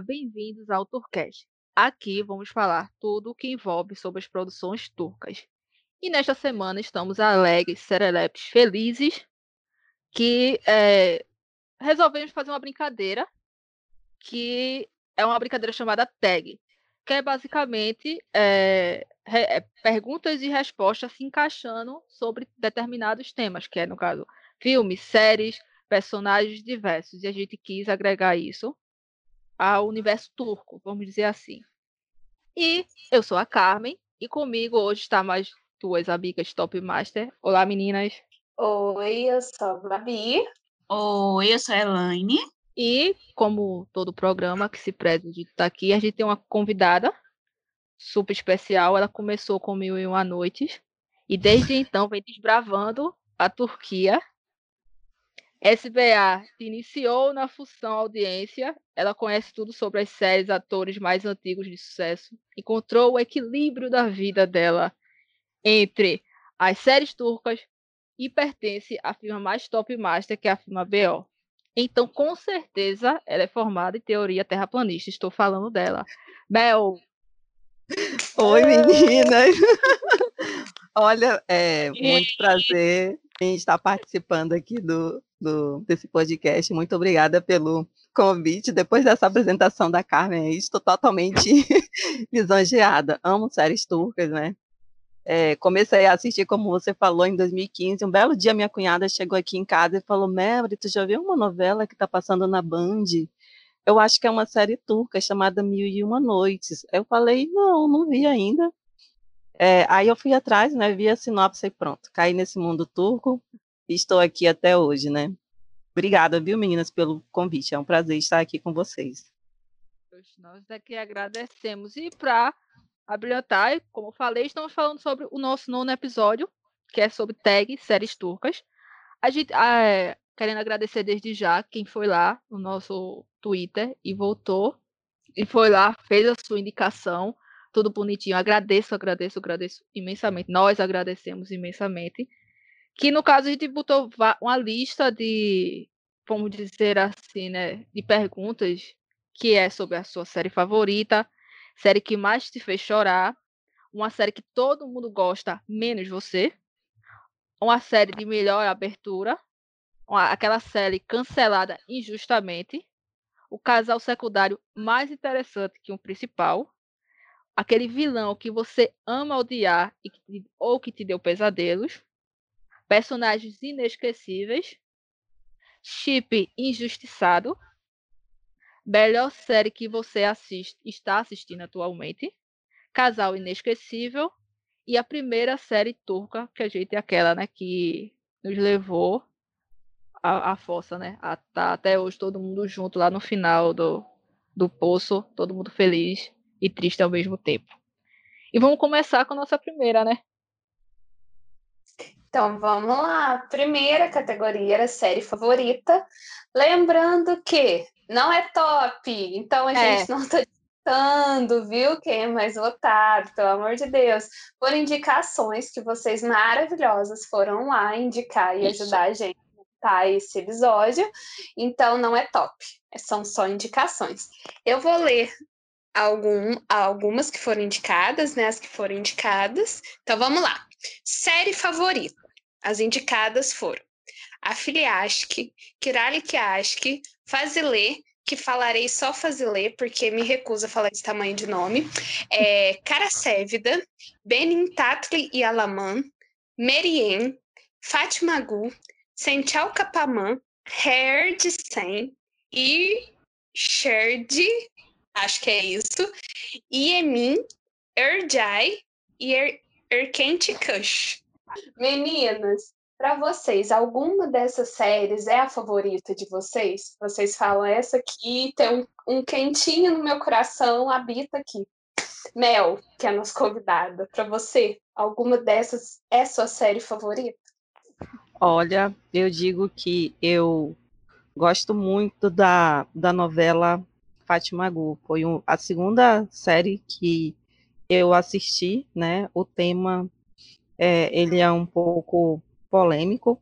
Bem-vindos ao Turcast. Aqui vamos falar tudo o que envolve sobre as produções turcas. E nesta semana estamos alegres, serelepes, felizes, que é, resolvemos fazer uma brincadeira, que é uma brincadeira chamada Tag, que é basicamente é, é, perguntas e respostas se encaixando sobre determinados temas, que é, no caso, filmes, séries, personagens diversos. E a gente quis agregar isso ao universo turco, vamos dizer assim. E eu sou a Carmen, e comigo hoje está mais duas amigas Top Master. Olá, meninas. Oi, eu sou a Babi. Oi, eu sou a Elaine. E, como todo programa que se preze de estar aqui, a gente tem uma convidada super especial. Ela começou com Mil e Uma Noites e desde então vem desbravando a Turquia SBA se iniciou na função audiência. Ela conhece tudo sobre as séries, atores mais antigos de sucesso. Encontrou o equilíbrio da vida dela entre as séries turcas e pertence à firma mais top master, que é a firma BO. Então, com certeza, ela é formada em teoria terraplanista. Estou falando dela. Bel. Oi, meninas. Olha, é muito prazer em estar participando aqui do, do, desse podcast. Muito obrigada pelo convite. Depois dessa apresentação da Carmen, estou totalmente lisonjeada. Amo séries turcas, né? É, comecei a assistir, como você falou, em 2015. Um belo dia, minha cunhada chegou aqui em casa e falou: Melri, tu já viu uma novela que está passando na Band? Eu acho que é uma série turca chamada Mil e Uma Noites. Eu falei: não, não vi ainda. É, aí eu fui atrás, né? Vi a sinopse e pronto. Caí nesse mundo turco estou aqui até hoje, né? Obrigada, viu, meninas, pelo convite. É um prazer estar aqui com vocês. Nós daqui agradecemos. E para abrilhantar, como falei, estamos falando sobre o nosso nono episódio, que é sobre tag, séries turcas. A gente, é, querendo agradecer desde já quem foi lá no nosso Twitter e voltou. E foi lá, fez a sua indicação tudo bonitinho. Agradeço, agradeço, agradeço imensamente. Nós agradecemos imensamente. Que no caso a gente botou uma lista de, vamos dizer assim, né, de perguntas que é sobre a sua série favorita, série que mais te fez chorar, uma série que todo mundo gosta, menos você, uma série de melhor abertura, uma, aquela série cancelada injustamente, o casal secundário mais interessante que um principal, aquele vilão que você ama odiar e que, ou que te deu pesadelos, personagens inesquecíveis, chip injustiçado, melhor série que você está assistindo atualmente, casal inesquecível e a primeira série turca que a gente é aquela, né, que nos levou à, à força, né, a tá até hoje todo mundo junto lá no final do, do poço, todo mundo feliz e triste ao mesmo tempo. E vamos começar com a nossa primeira, né? Então vamos lá. Primeira categoria era série favorita. Lembrando que não é top, então a é. gente não está ditando, viu? Quem é mais votado, pelo amor de Deus. Por indicações que vocês maravilhosas foram lá indicar e Isso. ajudar a gente a montar esse episódio. Então não é top, são só indicações. Eu vou ler algum, algumas que foram indicadas, né? As que foram indicadas. Então vamos lá. Série favorita. As indicadas foram Afiliashk, Kiralikiashk, Fazilê, que falarei só Fazilê, porque me recusa falar esse tamanho de nome, é, Karasevida, Benin Tatli e Alaman, Merien, Fátima Gu, Senchal Kapaman, Herdsen e Sherd acho que é isso. Iemin, Erjai e er, Erkent Kush. Meninas, para vocês, alguma dessas séries é a favorita de vocês? Vocês falam, essa aqui tem um, um quentinho no meu coração, habita aqui. Mel, que é a nossa convidada, para você, alguma dessas é sua série favorita? Olha, eu digo que eu gosto muito da, da novela Fátima Gu. Foi um, a segunda série que eu assisti, né? O tema é, ele é um pouco polêmico,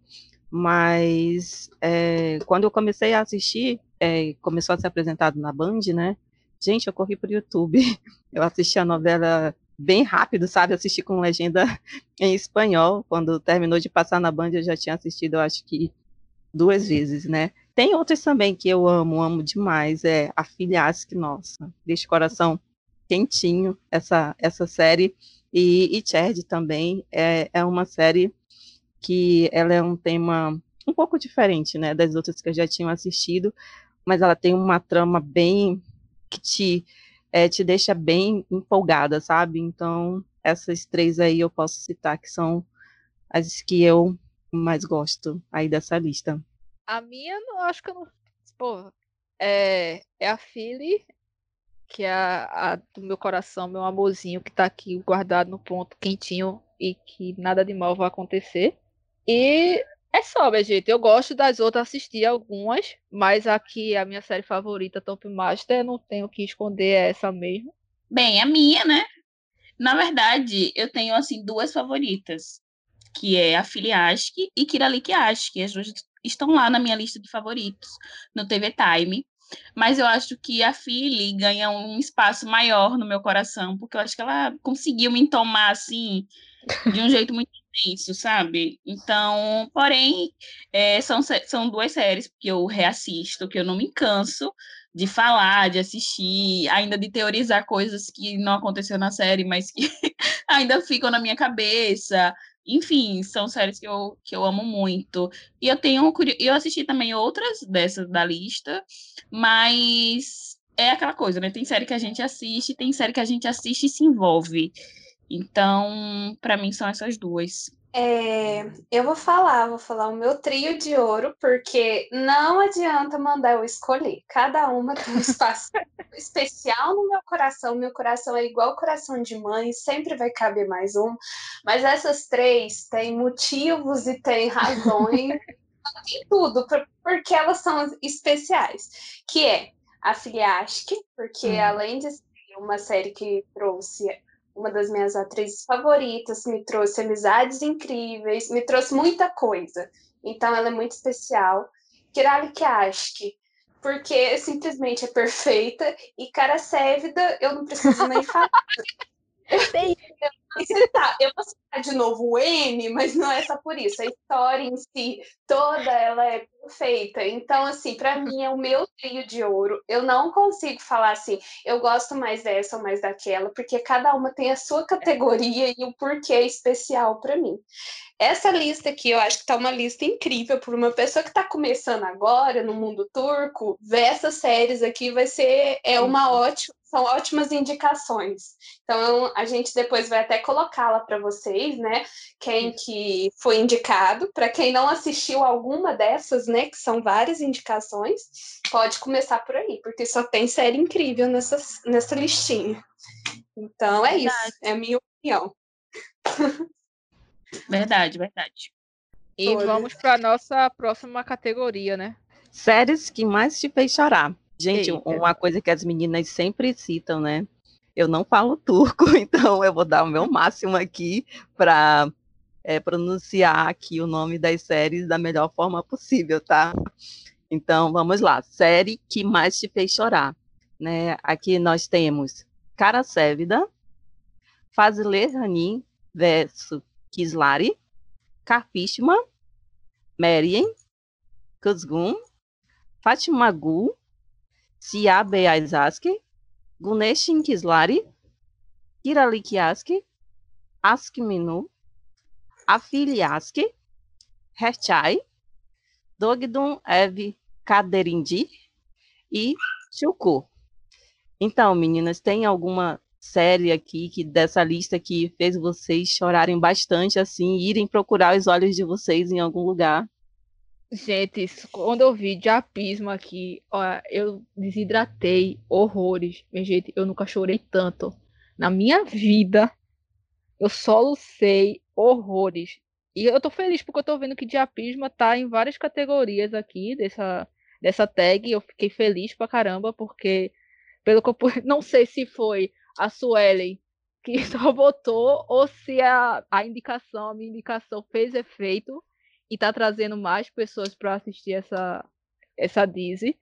mas é, quando eu comecei a assistir, é, começou a ser apresentado na Band, né? Gente, eu corri pro YouTube. Eu assisti a novela bem rápido, sabe? Assisti com legenda em espanhol. Quando terminou de passar na Band, eu já tinha assistido, eu acho que duas vezes, né? Tem outras também que eu amo, amo demais. É A Filha Ask, nossa, deixa o coração quentinho essa, essa série. E, e Chad também é, é uma série que ela é um tema um pouco diferente, né, das outras que eu já tinha assistido, mas ela tem uma trama bem que te é, te deixa bem empolgada, sabe? Então essas três aí eu posso citar que são as que eu mais gosto aí dessa lista. A minha, não acho que eu não. Pô, é, é a Philly, que é a, a, do meu coração, meu amorzinho, que tá aqui guardado no ponto quentinho e que nada de mal vai acontecer. E é só, minha gente. Eu gosto das outras, assisti algumas, mas aqui a minha série favorita, Top Master, não tenho que esconder é essa mesmo. Bem, a minha, né? Na verdade, eu tenho assim duas favoritas, que é a Filiask e Kiralik Ask. As duas estão lá na minha lista de favoritos no TV Time. Mas eu acho que a Philly ganha um espaço maior no meu coração, porque eu acho que ela conseguiu me tomar assim de um jeito muito intenso, sabe? Então, porém, é, são, são duas séries que eu reassisto, que eu não me canso de falar, de assistir, ainda de teorizar coisas que não aconteceu na série, mas que ainda ficam na minha cabeça. Enfim, são séries que eu, que eu amo muito. E eu tenho eu assisti também outras dessas da lista, mas é aquela coisa, né? Tem série que a gente assiste, tem série que a gente assiste e se envolve. Então, para mim são essas duas. É, eu vou falar, vou falar o meu trio de ouro, porque não adianta mandar eu escolher. Cada uma tem um espaço especial no meu coração. Meu coração é igual coração de mãe, sempre vai caber mais um. Mas essas três têm motivos e têm razões, tem tudo, porque elas são especiais. Que é a Filiasque, porque hum. além de ser uma série que trouxe uma das minhas atrizes favoritas, me trouxe amizades incríveis, me trouxe muita coisa. Então ela é muito especial. Kirali Kiashki, porque simplesmente é perfeita, e Cara Sévida, eu não preciso nem falar. citar, eu vou citar de novo o M, mas não é só por isso. A história em si, toda ela é perfeita. Então, assim, para mim é o meu trio de ouro. Eu não consigo falar assim, eu gosto mais dessa ou mais daquela, porque cada uma tem a sua categoria e o porquê especial para mim. Essa lista aqui, eu acho que tá uma lista incrível para uma pessoa que está começando agora no mundo turco. Ver essas séries aqui vai ser é uma ótima são ótimas indicações. Então, a gente depois vai até colocá-la para vocês, né? Quem que foi indicado. Para quem não assistiu alguma dessas, né? Que são várias indicações, pode começar por aí, porque só tem série incrível nessa, nessa listinha. Então, é verdade. isso. É a minha opinião. Verdade, verdade. E Todas. vamos para nossa próxima categoria, né? Séries que mais te fez chorar. Gente, Eita. uma coisa que as meninas sempre citam, né? Eu não falo turco, então eu vou dar o meu máximo aqui para é, pronunciar aqui o nome das séries da melhor forma possível, tá? Então, vamos lá. Série que mais te fez chorar. Né? Aqui nós temos Cara Sévida, Fazile Ranin versus Kislari, Karpishma, Merien, Kuzgun, Fatima Gu, Sia Beazaski, Guneshin Kislari, Kiralikiaski, Askminu, Afiliaski, Herchai, Dogdun Ev Kaderindi e Chuku. Então, meninas, tem alguma série aqui que dessa lista que fez vocês chorarem bastante assim, irem procurar os olhos de vocês em algum lugar? Gente, quando eu vi de apismo aqui, ó, eu desidratei horrores. Minha gente, eu nunca chorei tanto. Na minha vida, eu solucei horrores. E eu tô feliz porque eu tô vendo que Diapisma tá em várias categorias aqui dessa, dessa tag. Eu fiquei feliz pra caramba, porque pelo que eu não sei se foi a Suelen que só votou ou se a, a indicação, a minha indicação fez efeito e tá trazendo mais pessoas para assistir essa essa Disney.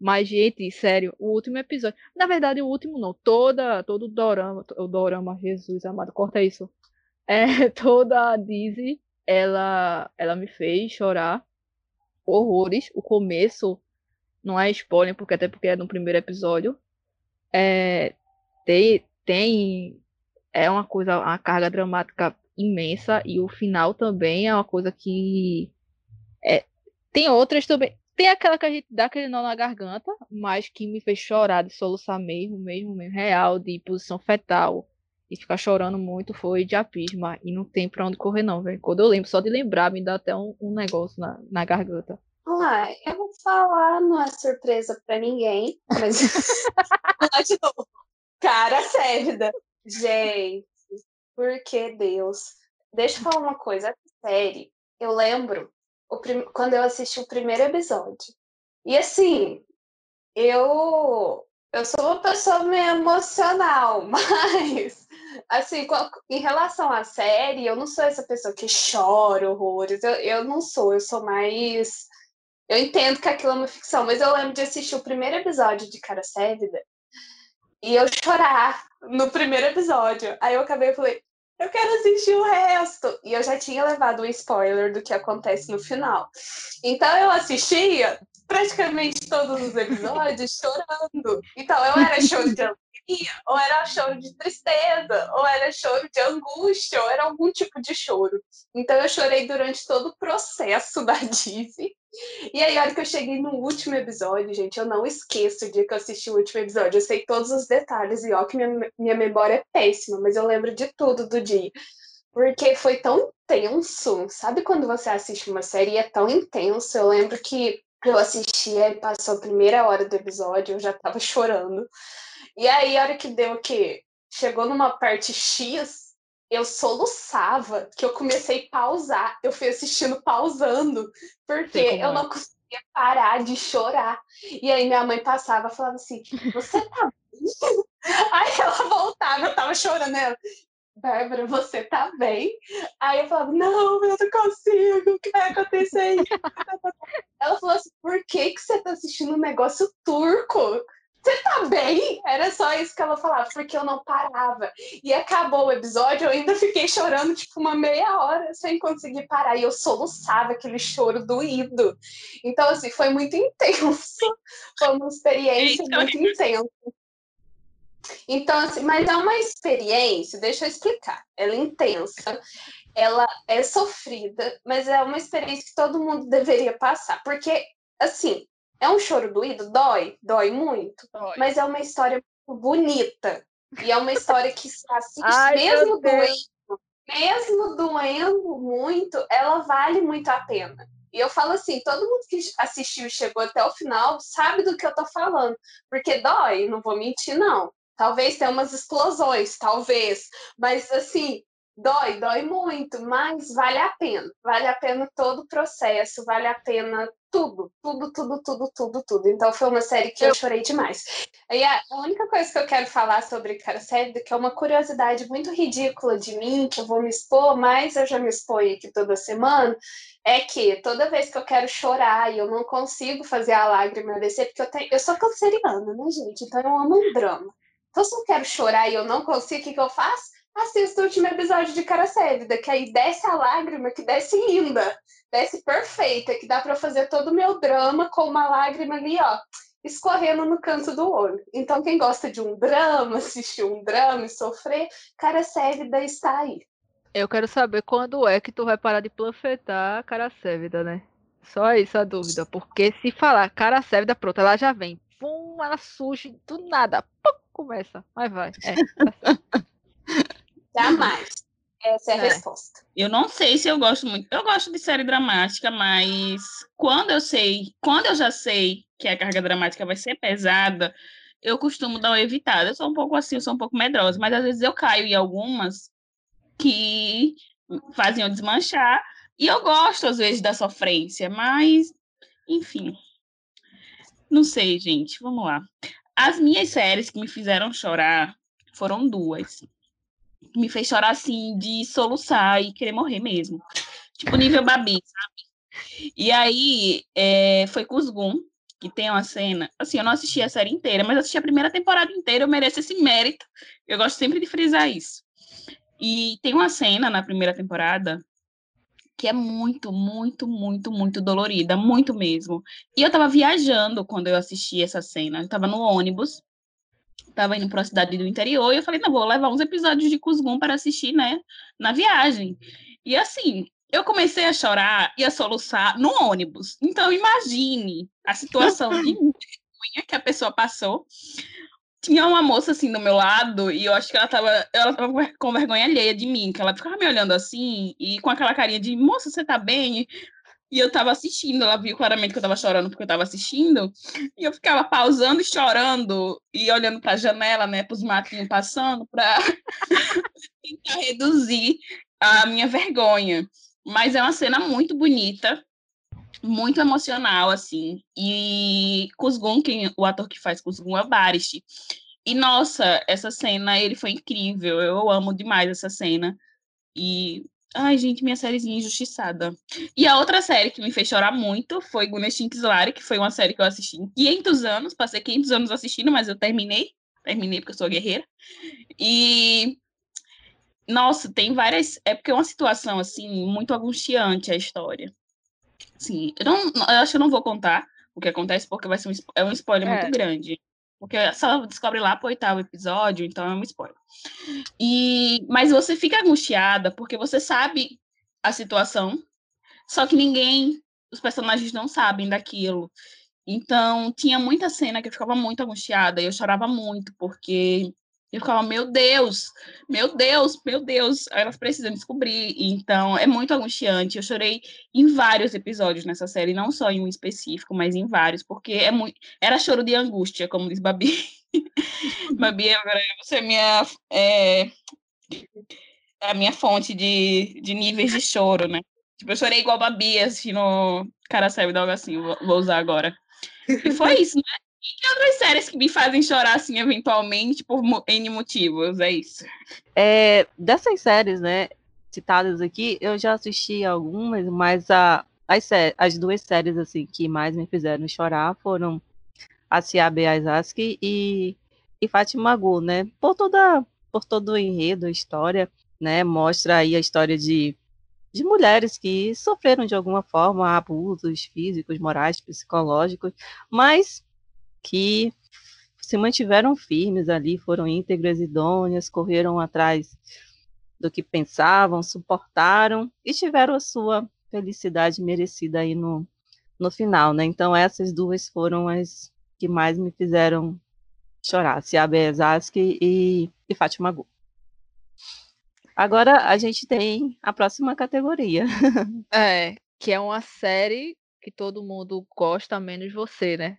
Mas, gente, sério, o último episódio. Na verdade, o último não. Toda, todo o dorama. O dorama, Jesus amado, corta isso. É, toda a Dizzy, ela, ela me fez chorar horrores. O começo não é spoiler, porque até porque é no primeiro episódio. É, tem, tem. É uma coisa, uma carga dramática imensa. E o final também é uma coisa que. É, tem outras também. Tem aquela que a gente dá aquele nó na garganta, mas que me fez chorar de soluçar mesmo, mesmo, mesmo, real, de posição fetal. E ficar chorando muito foi de apisma. E não tem pra onde correr, não, velho. Quando eu lembro, só de lembrar, me dá até um, um negócio na, na garganta. Ah, eu vou falar, não é surpresa pra ninguém, mas. de novo. Cara Sérvida. Gente, por que Deus? Deixa eu falar uma coisa séria. Eu lembro prim... quando eu assisti o primeiro episódio. E assim, eu eu sou uma pessoa meio emocional, mas assim, em relação à série, eu não sou essa pessoa que chora horrores. Eu, eu não sou, eu sou mais. Eu entendo que aquilo é uma ficção, mas eu lembro de assistir o primeiro episódio de Cara Sévida e eu chorar no primeiro episódio. Aí eu acabei e falei, eu quero assistir o resto. E eu já tinha levado o spoiler do que acontece no final. Então eu assistia praticamente todos os episódios chorando. Então eu era choro de alegria, ou era choro de tristeza, ou era choro de angústia, ou era algum tipo de choro. Então eu chorei durante todo o processo da Disney. E aí, a hora que eu cheguei no último episódio, gente, eu não esqueço o dia que eu assisti o último episódio. Eu sei todos os detalhes, e ó, que minha, minha memória é péssima, mas eu lembro de tudo do dia. Porque foi tão intenso. Sabe quando você assiste uma série e é tão intenso? Eu lembro que eu assistia e passou a primeira hora do episódio, eu já tava chorando. E aí, a hora que deu o quê? Chegou numa parte X, eu soluçava, que eu comecei a pausar. Eu fui assistindo pausando, porque eu não conseguia parar de chorar. E aí minha mãe passava e falava assim: Você tá bem? Aí ela voltava, eu tava chorando. Ela, Bárbara, você tá bem? Aí eu falava, não, eu não consigo, o que vai acontecer? Ela falou assim, por que, que você tá assistindo um negócio turco? Você tá bem? Era só isso que ela falava, porque eu não parava. E acabou o episódio, eu ainda fiquei chorando tipo uma meia hora sem conseguir parar. E eu soluçava aquele choro doído. Então, assim, foi muito intenso. Foi uma experiência muito intensa. Então, assim, mas é uma experiência, deixa eu explicar. Ela é intensa, ela é sofrida, mas é uma experiência que todo mundo deveria passar. Porque, assim, é um choro doído? Dói, dói muito. Dói. Mas é uma história bonita. E é uma história que se assiste Ai, mesmo doendo, mesmo doendo muito, ela vale muito a pena. E eu falo assim, todo mundo que assistiu e chegou até o final sabe do que eu tô falando. Porque dói, não vou mentir, não. Talvez tenha umas explosões, talvez. Mas assim, dói, dói muito, mas vale a pena. Vale a pena todo o processo, vale a pena tudo, tudo, tudo, tudo, tudo, tudo. Então foi uma série que eu, eu chorei demais. E a, única coisa que eu quero falar sobre Cara Série, que é uma curiosidade muito ridícula de mim, que eu vou me expor, mas eu já me exponho aqui toda semana, é que toda vez que eu quero chorar e eu não consigo fazer a lágrima descer, porque eu, tenho, eu sou canceriana, né, gente? Então eu amo um drama. Então se eu quero chorar e eu não consigo, o que, que eu faço? Assista o último episódio de Cara Sévida, que aí desce a lágrima, que desce linda, desce perfeita, que dá para fazer todo o meu drama com uma lágrima ali, ó, escorrendo no canto do olho. Então, quem gosta de um drama, assistir um drama e sofrer, Cara Sévida está aí. Eu quero saber quando é que tu vai parar de planfetar Cara Sévida, né? Só isso a dúvida, porque se falar Cara Sévida, pronto, ela já vem. Pum, ela surge do nada. Pum, começa. Mas vai. É, Jamais. Essa é a é. resposta. Eu não sei se eu gosto muito. Eu gosto de série dramática, mas quando eu sei, quando eu já sei que a carga dramática vai ser pesada, eu costumo dar uma evitada. Eu sou um pouco assim, eu sou um pouco medrosa, mas às vezes eu caio em algumas que fazem eu desmanchar. E eu gosto, às vezes, da sofrência, mas, enfim. Não sei, gente. Vamos lá. As minhas séries que me fizeram chorar foram duas me fez chorar assim, de soluçar e querer morrer mesmo. Tipo, nível Babi, sabe? E aí é, foi Cusgum, que tem uma cena. Assim, eu não assisti a série inteira, mas assisti a primeira temporada inteira, eu mereço esse mérito. Eu gosto sempre de frisar isso. E tem uma cena na primeira temporada que é muito, muito, muito, muito dolorida, muito mesmo. E eu tava viajando quando eu assisti essa cena. Eu tava no ônibus, tava indo para uma cidade do interior, e eu falei, não, vou levar uns episódios de Cusgum para assistir, né, na viagem. E assim, eu comecei a chorar e a soluçar no ônibus. Então, imagine a situação de vergonha que a pessoa passou. Tinha uma moça assim do meu lado e eu acho que ela tava, ela tava com vergonha alheia de mim, que ela ficava me olhando assim e com aquela carinha de moça, você tá bem? E eu tava assistindo, ela viu claramente que eu tava chorando porque eu tava assistindo, e eu ficava pausando e chorando e olhando para a janela, né, para os matinhos passando, para tentar reduzir a minha vergonha. Mas é uma cena muito bonita, muito emocional, assim. E Kuzgun, quem, o ator que faz Kuzgun é o Barish. E, nossa, essa cena, ele foi incrível. Eu amo demais essa cena. E, ai, gente, minha sériezinha injustiçada. E a outra série que me fez chorar muito foi Guneshin Kislari, que foi uma série que eu assisti em 500 anos. Passei 500 anos assistindo, mas eu terminei. Terminei porque eu sou guerreira. E nossa, tem várias. É porque é uma situação, assim, muito angustiante a história. Sim, eu, não, eu acho que eu não vou contar o que acontece, porque vai ser um, é um spoiler é. muito grande. Porque só descobre lá pro oitavo episódio, então é um spoiler. E, mas você fica angustiada porque você sabe a situação, só que ninguém, os personagens não sabem daquilo. Então, tinha muita cena que eu ficava muito angustiada e eu chorava muito, porque eu ficava, meu Deus, meu Deus, meu Deus, elas precisam descobrir. Então, é muito angustiante. Eu chorei em vários episódios nessa série, não só em um específico, mas em vários, porque é muito... era choro de angústia, como diz Babi. Babi, agora você é minha, é... a minha fonte de, de níveis de choro, né? Tipo, eu chorei igual Babi, assim, no Cara Serve algo assim, vou usar agora. E foi isso, né? E outras séries que me fazem chorar, assim, eventualmente, por N motivos, é isso. É, dessas séries, né, citadas aqui, eu já assisti algumas, mas a, as, as duas séries, assim, que mais me fizeram chorar foram a Ciabe Aizaski e, e Fátima Gu, né, por toda, por todo o enredo, a história, né, mostra aí a história de de mulheres que sofreram de alguma forma abusos físicos, morais, psicológicos, mas que se mantiveram firmes ali, foram íntegras, idôneas, correram atrás do que pensavam, suportaram e tiveram a sua felicidade merecida aí no, no final, né? Então essas duas foram as que mais me fizeram chorar, Siabe Zaski e, e Fátima Gu. Agora a gente tem a próxima categoria. É, que é uma série que todo mundo gosta, menos você, né?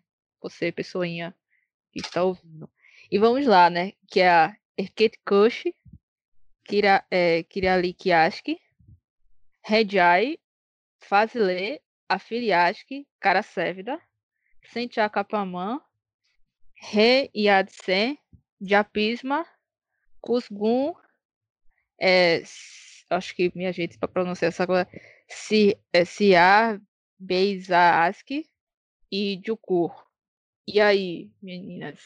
Você, pessoinha que está ouvindo. E vamos lá, né? Que é a Erket Kush, Kira, é, Kiralikiaski, Rejai, Fazile, Afiliaski, Karasevda, Sentiakapaman, Re Yadsen, Japisma, Kusgun, é, acho que minha gente para pronunciar essa coisa, si, é, Sia Beizaaski e Jukur. E aí, meninas,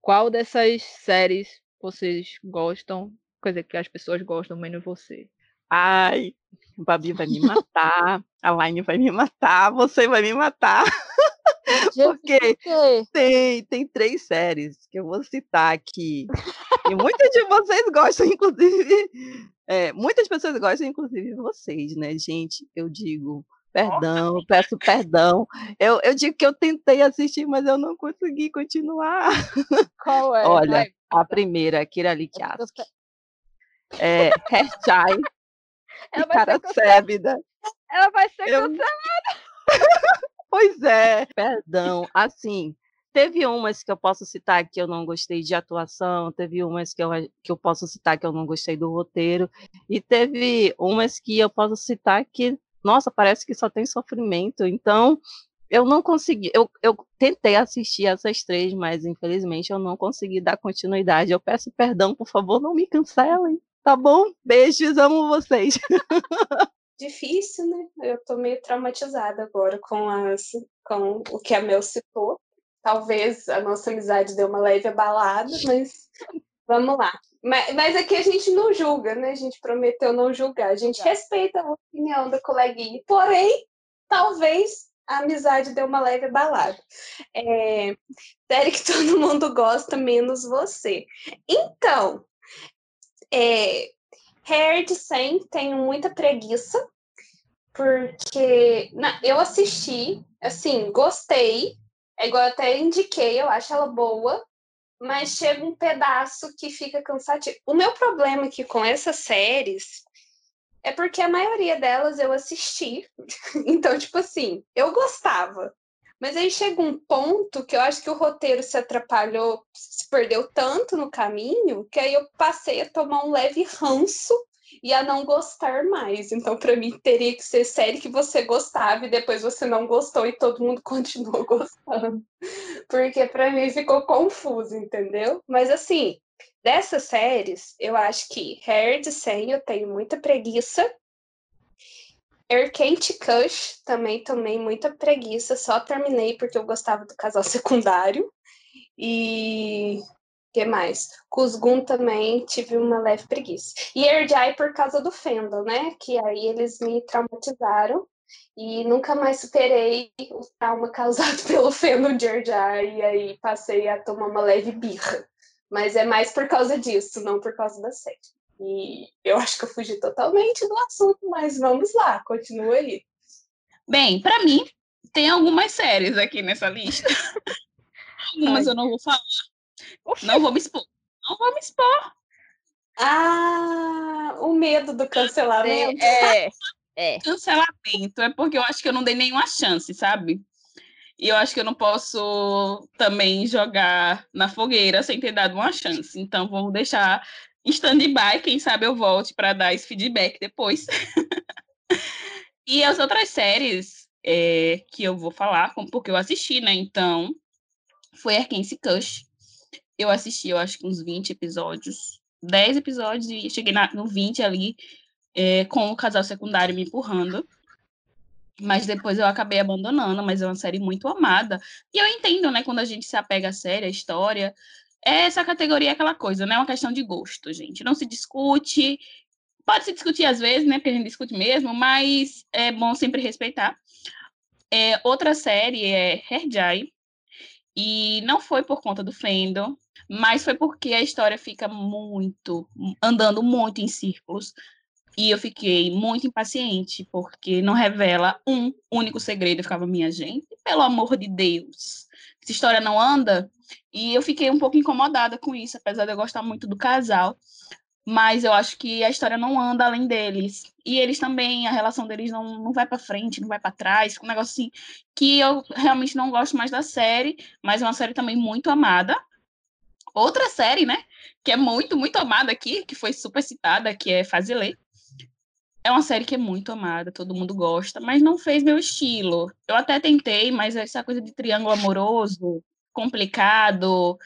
qual dessas séries vocês gostam? Quer dizer, que as pessoas gostam menos você? Ai, o Babi vai me matar, a Line vai me matar, você vai me matar. Porque tem, tem três séries que eu vou citar aqui. E muitas de vocês gostam, inclusive. É, muitas pessoas gostam, inclusive vocês, né, gente? Eu digo Perdão, peço perdão. Eu, eu digo que eu tentei assistir, mas eu não consegui continuar. Qual é? Olha, a primeira, Kira Likiaski. É, Herchai e Cara Sébida. Ela vai ser eu... cancelada. pois é, perdão. Assim, teve umas que eu posso citar que eu não gostei de atuação, teve umas que eu, que eu posso citar que eu não gostei do roteiro, e teve umas que eu posso citar que nossa, parece que só tem sofrimento. Então, eu não consegui. Eu, eu tentei assistir essas três, mas infelizmente eu não consegui dar continuidade. Eu peço perdão, por favor, não me cancelem. Tá bom? Beijos, amo vocês. difícil, né? Eu tô meio traumatizada agora com, as, com o que a Mel citou. Talvez a nossa amizade deu uma leve abalada, mas vamos lá. Mas, mas aqui a gente não julga, né? A gente prometeu não julgar. A gente respeita a opinião da coleguinha. Porém, talvez a amizade deu uma leve abalada. É, série que todo mundo gosta, menos você. Então, é, Hair de 100 tenho muita preguiça, porque na, eu assisti, assim, gostei, é igual eu até indiquei, eu acho ela boa, mas chega um pedaço que fica cansativo. O meu problema aqui com essas séries é porque a maioria delas eu assisti, então, tipo assim, eu gostava, mas aí chega um ponto que eu acho que o roteiro se atrapalhou, se perdeu tanto no caminho, que aí eu passei a tomar um leve ranço e a não gostar mais. Então, para mim, teria que ser série que você gostava e depois você não gostou e todo mundo continuou gostando. Porque para mim ficou confuso, entendeu? Mas assim, dessas séries, eu acho que Hair de 100 eu tenho muita preguiça Erkente Kush também tomei muita preguiça, só terminei porque eu gostava do casal secundário. E que mais? Kuzgun também tive uma leve preguiça. E Erjai por causa do Fendel, né? Que aí eles me traumatizaram e nunca mais superei o trauma causado pelo Fendel de Erjai e aí passei a tomar uma leve birra. Mas é mais por causa disso, não por causa da série. E eu acho que eu fugi totalmente do assunto, mas vamos lá, continua aí. Bem, para mim, tem algumas séries aqui nessa lista. algumas Ai. eu não vou falar. Oxi. Não vou me expor. Não vou me expor. Ah, o medo do cancelamento. É, é. Cancelamento é porque eu acho que eu não dei nenhuma chance, sabe? E eu acho que eu não posso também jogar na fogueira sem ter dado uma chance. Então, vamos deixar stand-by, quem sabe eu volte para dar esse feedback depois. e as outras séries é, que eu vou falar, porque eu assisti, né? Então, foi Arkansas Cush. Eu assisti, eu acho que uns 20 episódios, 10 episódios, e cheguei na, no 20 ali, é, com o casal secundário me empurrando. Mas depois eu acabei abandonando, mas é uma série muito amada. E eu entendo, né, quando a gente se apega à série, à história, essa categoria é aquela coisa, né? É uma questão de gosto, gente. Não se discute. Pode se discutir às vezes, né? Porque a gente discute mesmo, mas é bom sempre respeitar. É, outra série é Herjai. E não foi por conta do fandom, mas foi porque a história fica muito, andando muito em círculos. E eu fiquei muito impaciente, porque não revela um único segredo. Eu ficava, minha gente, pelo amor de Deus. Essa história não anda, e eu fiquei um pouco incomodada com isso, apesar de eu gostar muito do casal. Mas eu acho que a história não anda além deles. E eles também, a relação deles não, não vai para frente, não vai para trás. Um negócio assim que eu realmente não gosto mais da série, mas é uma série também muito amada. Outra série, né, que é muito, muito amada aqui, que foi super citada, que é Fazilê. É uma série que é muito amada, todo mundo gosta, mas não fez meu estilo. Eu até tentei, mas essa coisa de triângulo amoroso, complicado.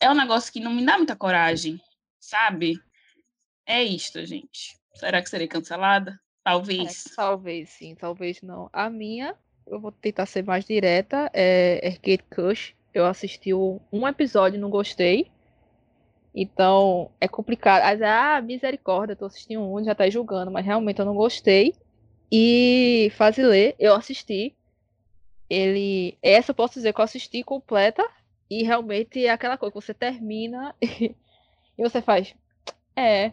É um negócio que não me dá muita coragem, sabe? É isto, gente. Será que serei cancelada? Talvez. É, talvez sim, talvez não. A minha, eu vou tentar ser mais direta, é Arcade Cush. Eu assisti um episódio e não gostei. Então, é complicado. Ah, misericórdia, tô assistindo um, já tá julgando, mas realmente eu não gostei. E Fazilê, eu assisti ele. Essa eu posso dizer que eu assisti completa e realmente é aquela coisa que você termina e, e você faz. É.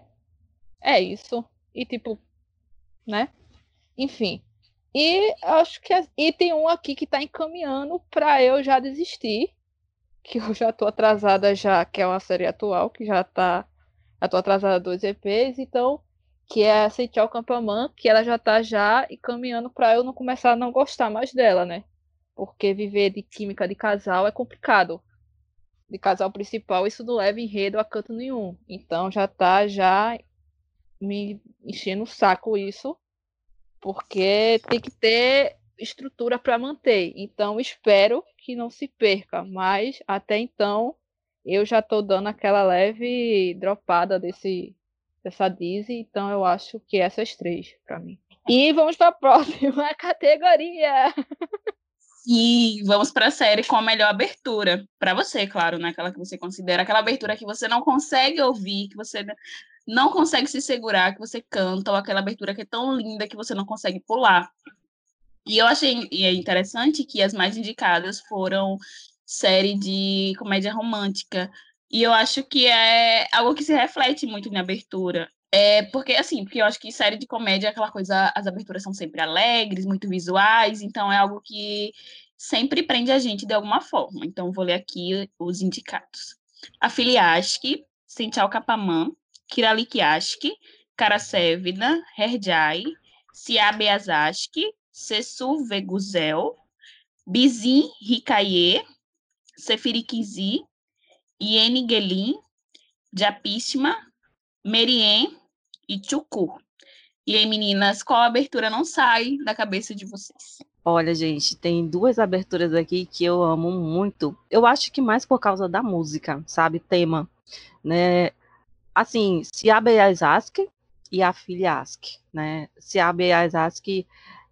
É isso. E tipo, né? Enfim. E acho que. E tem um aqui que tá encaminhando pra eu já desistir. Que eu já tô atrasada já, que é uma série atual, que já tá. Já tô atrasada dois EPs, então. Que é a Seichel Campaman, que ela já tá já encaminhando pra eu não começar a não gostar mais dela, né? porque viver de química de casal é complicado. De casal principal, isso não leva enredo a canto nenhum. Então já tá já me enchendo o saco isso, porque tem que ter estrutura para manter. Então espero que não se perca, mas até então eu já tô dando aquela leve dropada desse dessa Disney, então eu acho que essas três para mim. E vamos para a próxima categoria. E vamos para a série com a melhor abertura. Para você, claro, né? Aquela que você considera, aquela abertura que você não consegue ouvir, que você não consegue se segurar, que você canta, ou aquela abertura que é tão linda que você não consegue pular. E eu achei interessante que as mais indicadas foram série de comédia romântica. E eu acho que é algo que se reflete muito na abertura. É porque, assim, porque eu acho que série de comédia é aquela coisa, as aberturas são sempre alegres, muito visuais, então é algo que sempre prende a gente de alguma forma. Então, vou ler aqui os indicados. A Filiaski, Senchal Capamã, Kiralikiaski, Karasevna, Herjai, Siabe Azaski, Veguzel, Bizin Rikaye, Sefirikizi, Iene Gelin, Japishma, Merien e Tchuku. E aí, meninas, qual abertura não sai da cabeça de vocês? Olha, gente, tem duas aberturas aqui que eu amo muito. Eu acho que mais por causa da música, sabe? Tema, né? Assim, Siabe Yazaski e a filha Ask, né? Siabe Yazaski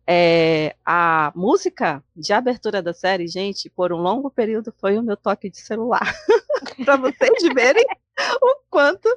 é, a música de abertura da série, gente, por um longo período foi o meu toque de celular. para vocês verem o quanto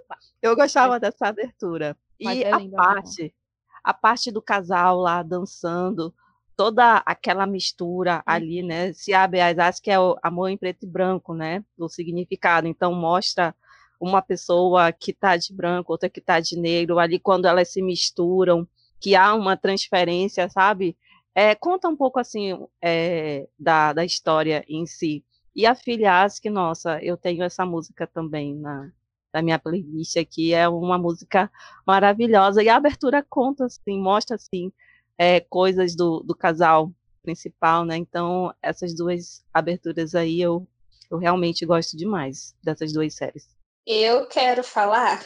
eu gostava dessa abertura. Mas e é a parte, a parte do casal lá dançando, toda aquela mistura hum. ali, né? Se abre as asas que é o amor em preto e branco, né? O significado. Então mostra uma pessoa que está de branco, outra que está de negro, ali quando elas se misturam que há uma transferência, sabe? É, conta um pouco assim é, da, da história em si. E a filha Ask, nossa, eu tenho essa música também na, na minha playlist aqui, é uma música maravilhosa. E a abertura conta, assim, mostra assim, é, coisas do, do casal principal, né? Então, essas duas aberturas aí eu, eu realmente gosto demais dessas duas séries. Eu quero falar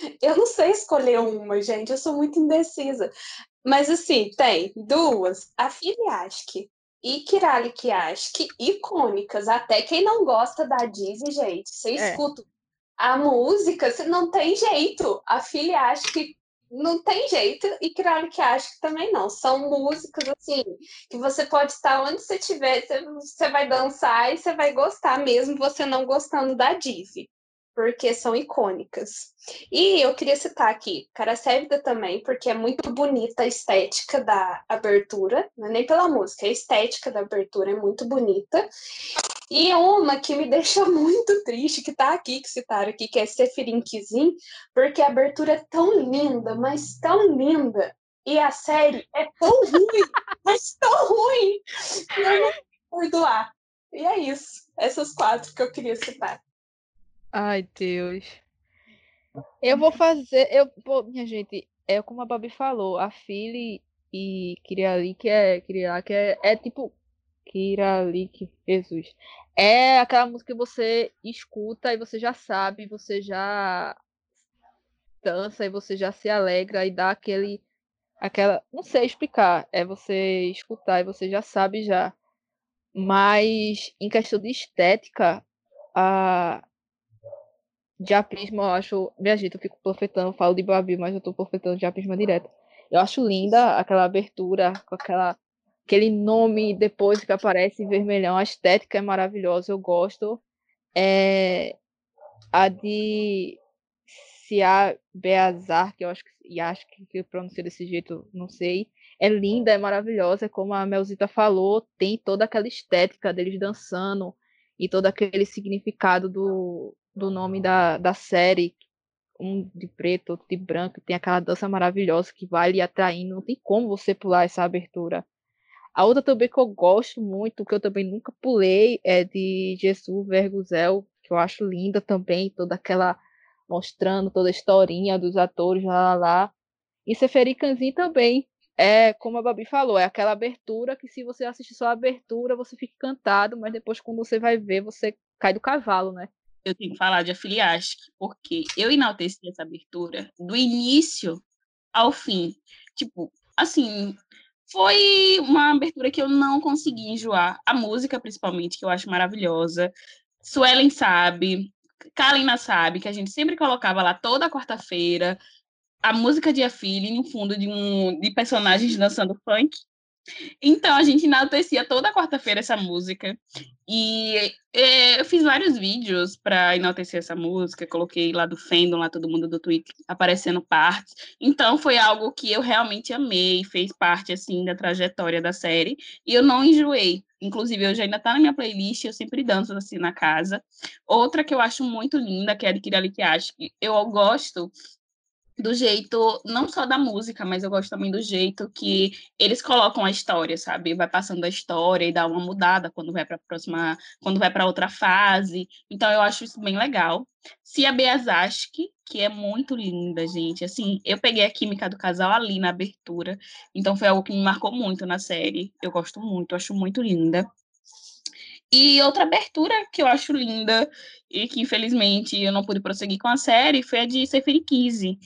eu não sei escolher uma, gente, eu sou muito indecisa. Mas assim, tem duas, a Filiaski e Kirali Kiaski, icônicas. Até quem não gosta da Disney, gente, você é. escuta a música, você não tem jeito. A Filiaski não tem jeito e Kirali Kiaski também não. São músicas assim que você pode estar onde você estiver, você vai dançar e você vai gostar mesmo você não gostando da Disney porque são icônicas. E eu queria citar aqui Caracélida também, porque é muito bonita a estética da abertura, não é nem pela música, a estética da abertura é muito bonita. E uma que me deixa muito triste, que tá aqui, que citaram aqui, que é Sefirin Kizin, porque a abertura é tão linda, mas tão linda. E a série é tão ruim, mas tão ruim, que eu não vou perdoar. E é isso. Essas quatro que eu queria citar. Ai, Deus. Eu vou fazer. Eu, pô, minha gente, é como a Babi falou, a Philly e Kirialik é. Kirialik é, é tipo. Kiralik, Jesus. É aquela música que você escuta e você já sabe, você já dança e você já se alegra e dá aquele. aquela. Não sei explicar. É você escutar e você já sabe já. Mas em questão de estética, a, Diapismo, eu acho. Minha gente, eu fico profetando, falo de Babi, mas eu tô profetando Diapismo direto. Eu acho linda aquela abertura, com aquela, aquele nome depois que aparece em vermelhão. A estética é maravilhosa, eu gosto. É, a de Sia Beazar, que eu acho que, e acho que, que desse jeito, não sei. É linda, é maravilhosa, como a Melzita falou, tem toda aquela estética deles dançando e todo aquele significado do, do nome da, da série, um de preto, outro de branco, tem aquela dança maravilhosa que vai lhe atraindo, não tem como você pular essa abertura. A outra também que eu gosto muito, que eu também nunca pulei, é de Jesus Verguzel, que eu acho linda também, toda aquela mostrando toda a historinha dos atores lá lá lá. E Sefericanzinho também, é como a Babi falou, é aquela abertura que se você assistir só a abertura, você fica encantado, mas depois quando você vai ver, você cai do cavalo, né? eu tenho que falar de Afiliastic, porque eu enalteci essa abertura do início ao fim. Tipo, assim, foi uma abertura que eu não consegui enjoar. A música, principalmente, que eu acho maravilhosa. Suelen sabe, Kalina sabe, que a gente sempre colocava lá toda quarta-feira. a música de A Filha no fundo de um de personagens dançando funk. Então a gente enaltecia toda quarta-feira essa música. E é, eu fiz vários vídeos para enaltecer essa música, coloquei lá do fandom, lá todo mundo do Twitter aparecendo partes. Então foi algo que eu realmente amei, fez parte assim da trajetória da série e eu não enjoei. Inclusive, hoje ainda tá na minha playlist, eu sempre danço assim na casa. Outra que eu acho muito linda, que é de Kirali que eu gosto do jeito, não só da música, mas eu gosto também do jeito que eles colocam a história, sabe? Vai passando a história e dá uma mudada quando vai para próxima, quando vai para outra fase. Então eu acho isso bem legal. Cia Beazaski, que é muito linda, gente. Assim, eu peguei a química do casal ali na abertura, então foi algo que me marcou muito na série. Eu gosto muito, acho muito linda. E outra abertura que eu acho linda e que infelizmente eu não pude prosseguir com a série foi a de Seferi Kise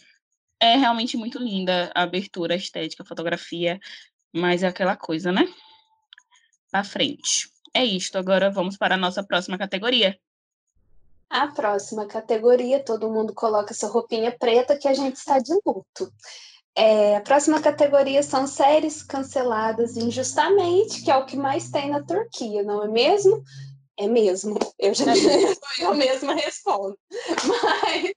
é realmente muito linda a abertura, a estética, a fotografia, mas é aquela coisa, né? Pra frente. É isto. Agora vamos para a nossa próxima categoria. A próxima categoria, todo mundo coloca essa roupinha preta que a gente está de luto. É, a próxima categoria são séries canceladas injustamente, que é o que mais tem na Turquia, não é mesmo? É mesmo, eu já eu mesma respondo. Mas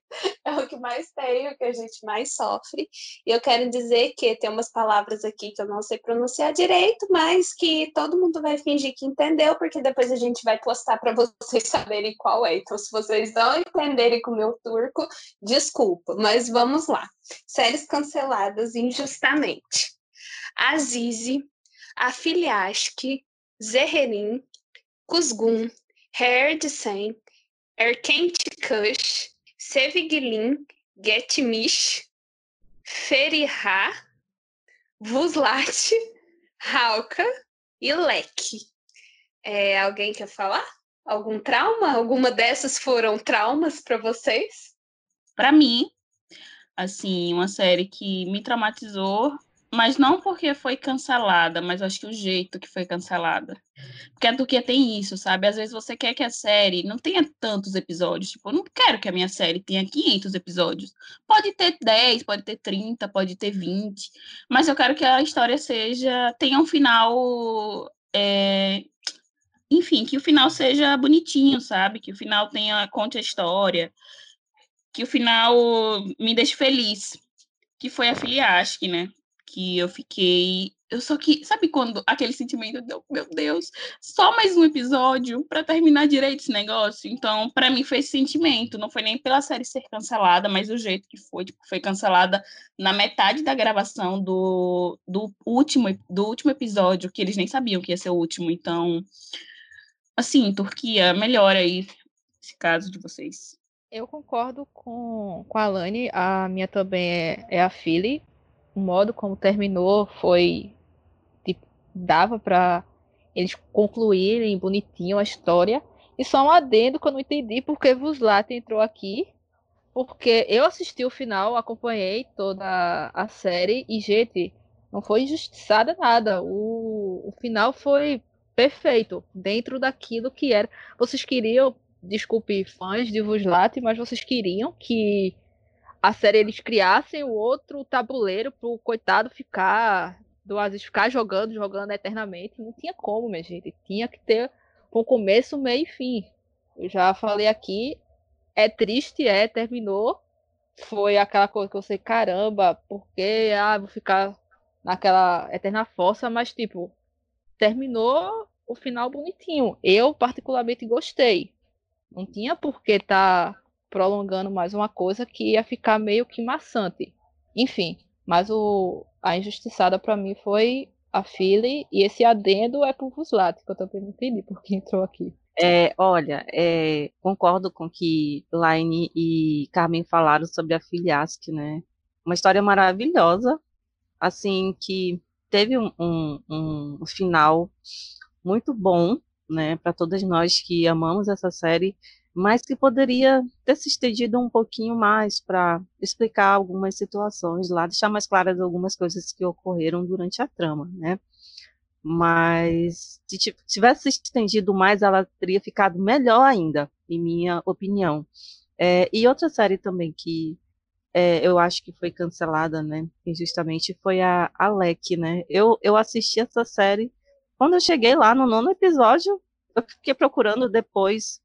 é o que mais tem, o que a gente mais sofre. E eu quero dizer que tem umas palavras aqui que eu não sei pronunciar direito, mas que todo mundo vai fingir que entendeu, porque depois a gente vai postar para vocês saberem qual é. Então, se vocês não entenderem com o meu turco, desculpa, mas vamos lá. Séries canceladas injustamente. Azizi, Afiliashki, Zerrerin, Kuzgun, Herdsen, Erkent Kush, Sevigilin, Getmish, Feriha, Vuslat, Hauka e Lek. É, alguém quer falar? Algum trauma? Alguma dessas foram traumas para vocês? Para mim, assim, uma série que me traumatizou mas não porque foi cancelada, mas acho que o jeito que foi cancelada. Porque a Turquia tem isso, sabe? Às vezes você quer que a série não tenha tantos episódios. Tipo, eu não quero que a minha série tenha 500 episódios. Pode ter 10, pode ter 30, pode ter 20. Mas eu quero que a história seja. tenha um final. É, enfim, que o final seja bonitinho, sabe? Que o final tenha. conte a história. Que o final me deixe feliz. Que foi a Filiasque, né? Que eu fiquei. Eu só que. Sabe quando aquele sentimento de, meu Deus, só mais um episódio para terminar direito esse negócio? Então, para mim foi esse sentimento. Não foi nem pela série ser cancelada, mas o jeito que foi. Tipo, foi cancelada na metade da gravação do, do, último, do último episódio, que eles nem sabiam que ia ser o último. Então, assim, Turquia, melhora aí esse caso de vocês. Eu concordo com, com a Lani, a minha também é, é a Philly o modo como terminou foi tipo, dava para eles concluírem bonitinho a história. E só um adendo que eu não entendi porque Vuslat entrou aqui. Porque eu assisti o final, acompanhei toda a série e, gente, não foi injustiçada nada. O, o final foi perfeito, dentro daquilo que era. Vocês queriam, desculpe, fãs de Vuslat, mas vocês queriam que a série eles criassem o outro tabuleiro pro coitado ficar do Aziz ficar jogando, jogando eternamente. Não tinha como, minha gente. Tinha que ter um começo, meio e fim. Eu já falei aqui, é triste, é, terminou. Foi aquela coisa que eu sei, caramba, porque ah, vou ficar naquela eterna força, mas tipo, terminou o final bonitinho. Eu particularmente gostei. Não tinha por que tá prolongando mais uma coisa que ia ficar meio que maçante. Enfim, mas o, a injustiçada para mim foi a Philly e esse adendo é pro Vuslat, que eu também não entendi porque entrou aqui. É, olha, é, concordo com que Laine e Carmen falaram sobre a Filiasque, né? Uma história maravilhosa, assim, que teve um, um, um final muito bom, né, para todas nós que amamos essa série mas que poderia ter se estendido um pouquinho mais para explicar algumas situações lá, deixar mais claras algumas coisas que ocorreram durante a trama, né? Mas se tivesse se estendido mais, ela teria ficado melhor ainda, em minha opinião. É, e outra série também que é, eu acho que foi cancelada, né? Injustamente, foi a Alec, né? Eu, eu assisti essa série. Quando eu cheguei lá no nono episódio, eu fiquei procurando depois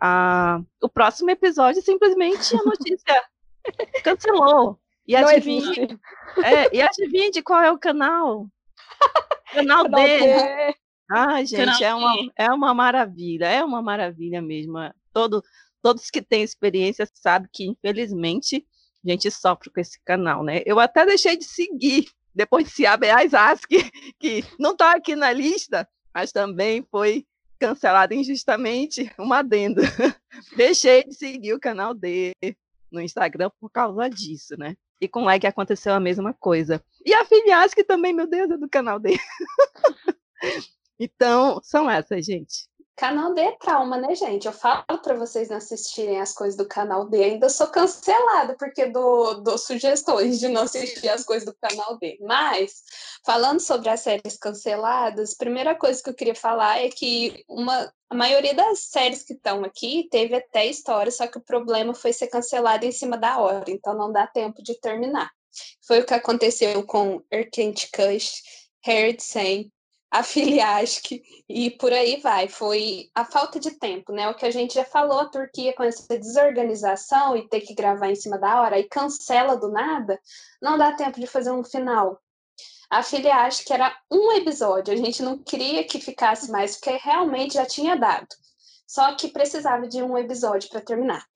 a, o próximo episódio, simplesmente a notícia cancelou. E adivinha, é, e adivinha de qual é o canal? Canal, canal D. D. Ah, gente, é uma, é uma maravilha, é uma maravilha mesmo. Todo, todos que têm experiência sabem que, infelizmente, a gente sofre com esse canal, né? Eu até deixei de seguir depois de se Beaz Ask, que não está aqui na lista, mas também foi cancelado injustamente uma adendo. deixei de seguir o canal D no Instagram por causa disso, né? E com like aconteceu a mesma coisa. E a Filias, que também, meu Deus, é do canal D. então, são essas, gente. Canal D é trauma, né, gente? Eu falo para vocês não assistirem as coisas do canal D. Ainda sou cancelada porque dou, dou sugestões de não assistir as coisas do canal D. Mas, falando sobre as séries canceladas, primeira coisa que eu queria falar é que uma, a maioria das séries que estão aqui teve até história, só que o problema foi ser cancelada em cima da hora, então não dá tempo de terminar. Foi o que aconteceu com Erkent Kush, Hair Sen, a Filiask e por aí vai. Foi a falta de tempo, né? O que a gente já falou, a Turquia com essa desorganização e ter que gravar em cima da hora e cancela do nada, não dá tempo de fazer um final. A Filiask era um episódio, a gente não queria que ficasse mais, porque realmente já tinha dado. Só que precisava de um episódio para terminar.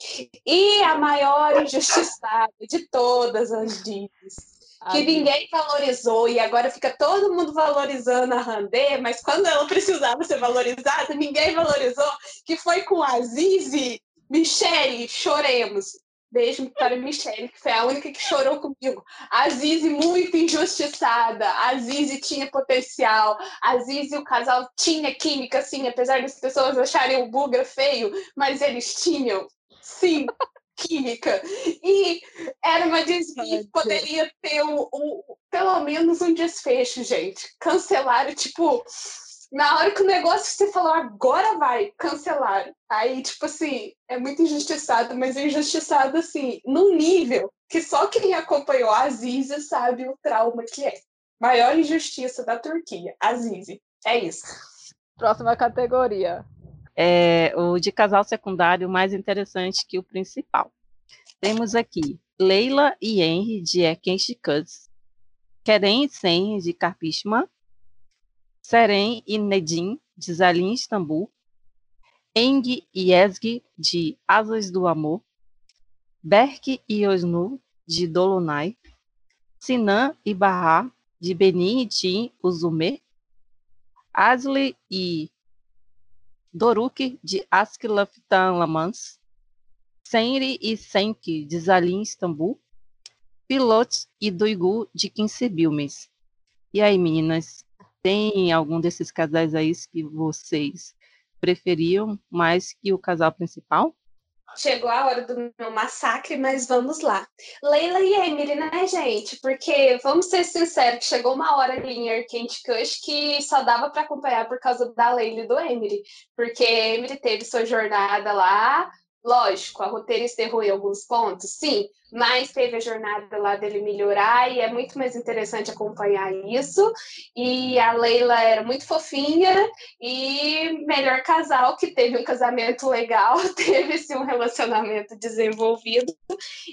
E a maior injustiçada de todas as divas que ninguém valorizou e agora fica todo mundo valorizando a Randê, mas quando ela precisava ser valorizada, ninguém valorizou, que foi com a Zizi, Michele, choremos. Beijo para a Michelle, que foi a única que chorou comigo. A Zizi muito injustiçada. A Zizi tinha potencial. A Zizi e o casal tinha química, sim, apesar das pessoas acharem o Buga feio, mas eles tinham. Sim, química. E era uma desvio que poderia ter um, um, pelo menos um desfecho, gente. Cancelaram, tipo, na hora que o negócio você falou, agora vai, cancelaram. Aí, tipo assim, é muito injustiçado, mas é injustiçado, assim, num nível que só quem acompanhou a Aziza sabe o trauma que é. Maior injustiça da Turquia, Azize. É isso. Próxima categoria é, o de casal secundário mais interessante que o principal. Temos aqui Leila e Henry, de Erkenst Cuts, Keren e Sen, de Karpishma, Seren e Nedim, de Zalim Istambul, Eng e Ezgi, de Asas do Amor, Berk e Osnu, de Dolunay, Sinan e Bahá, de Benin e Tim Uzume, Asli e Doruk, de Askilaftan Lamans, Senri e Senki, de Zalim, Istambul, Pilot e Duigu, de Quincebilmes. E aí, meninas, tem algum desses casais aí que vocês preferiam mais que o casal principal? Chegou a hora do meu massacre, mas vamos lá. Leila e Emily, né, gente? Porque, vamos ser sinceros, chegou uma hora ali em Erkent Kush que só dava para acompanhar por causa da Leila e do Emily. Porque Emily teve sua jornada lá, Lógico, a roteirista errou em alguns pontos, sim, mas teve a jornada lá dele melhorar e é muito mais interessante acompanhar isso. E a Leila era muito fofinha e melhor casal que teve um casamento legal, teve sim, um relacionamento desenvolvido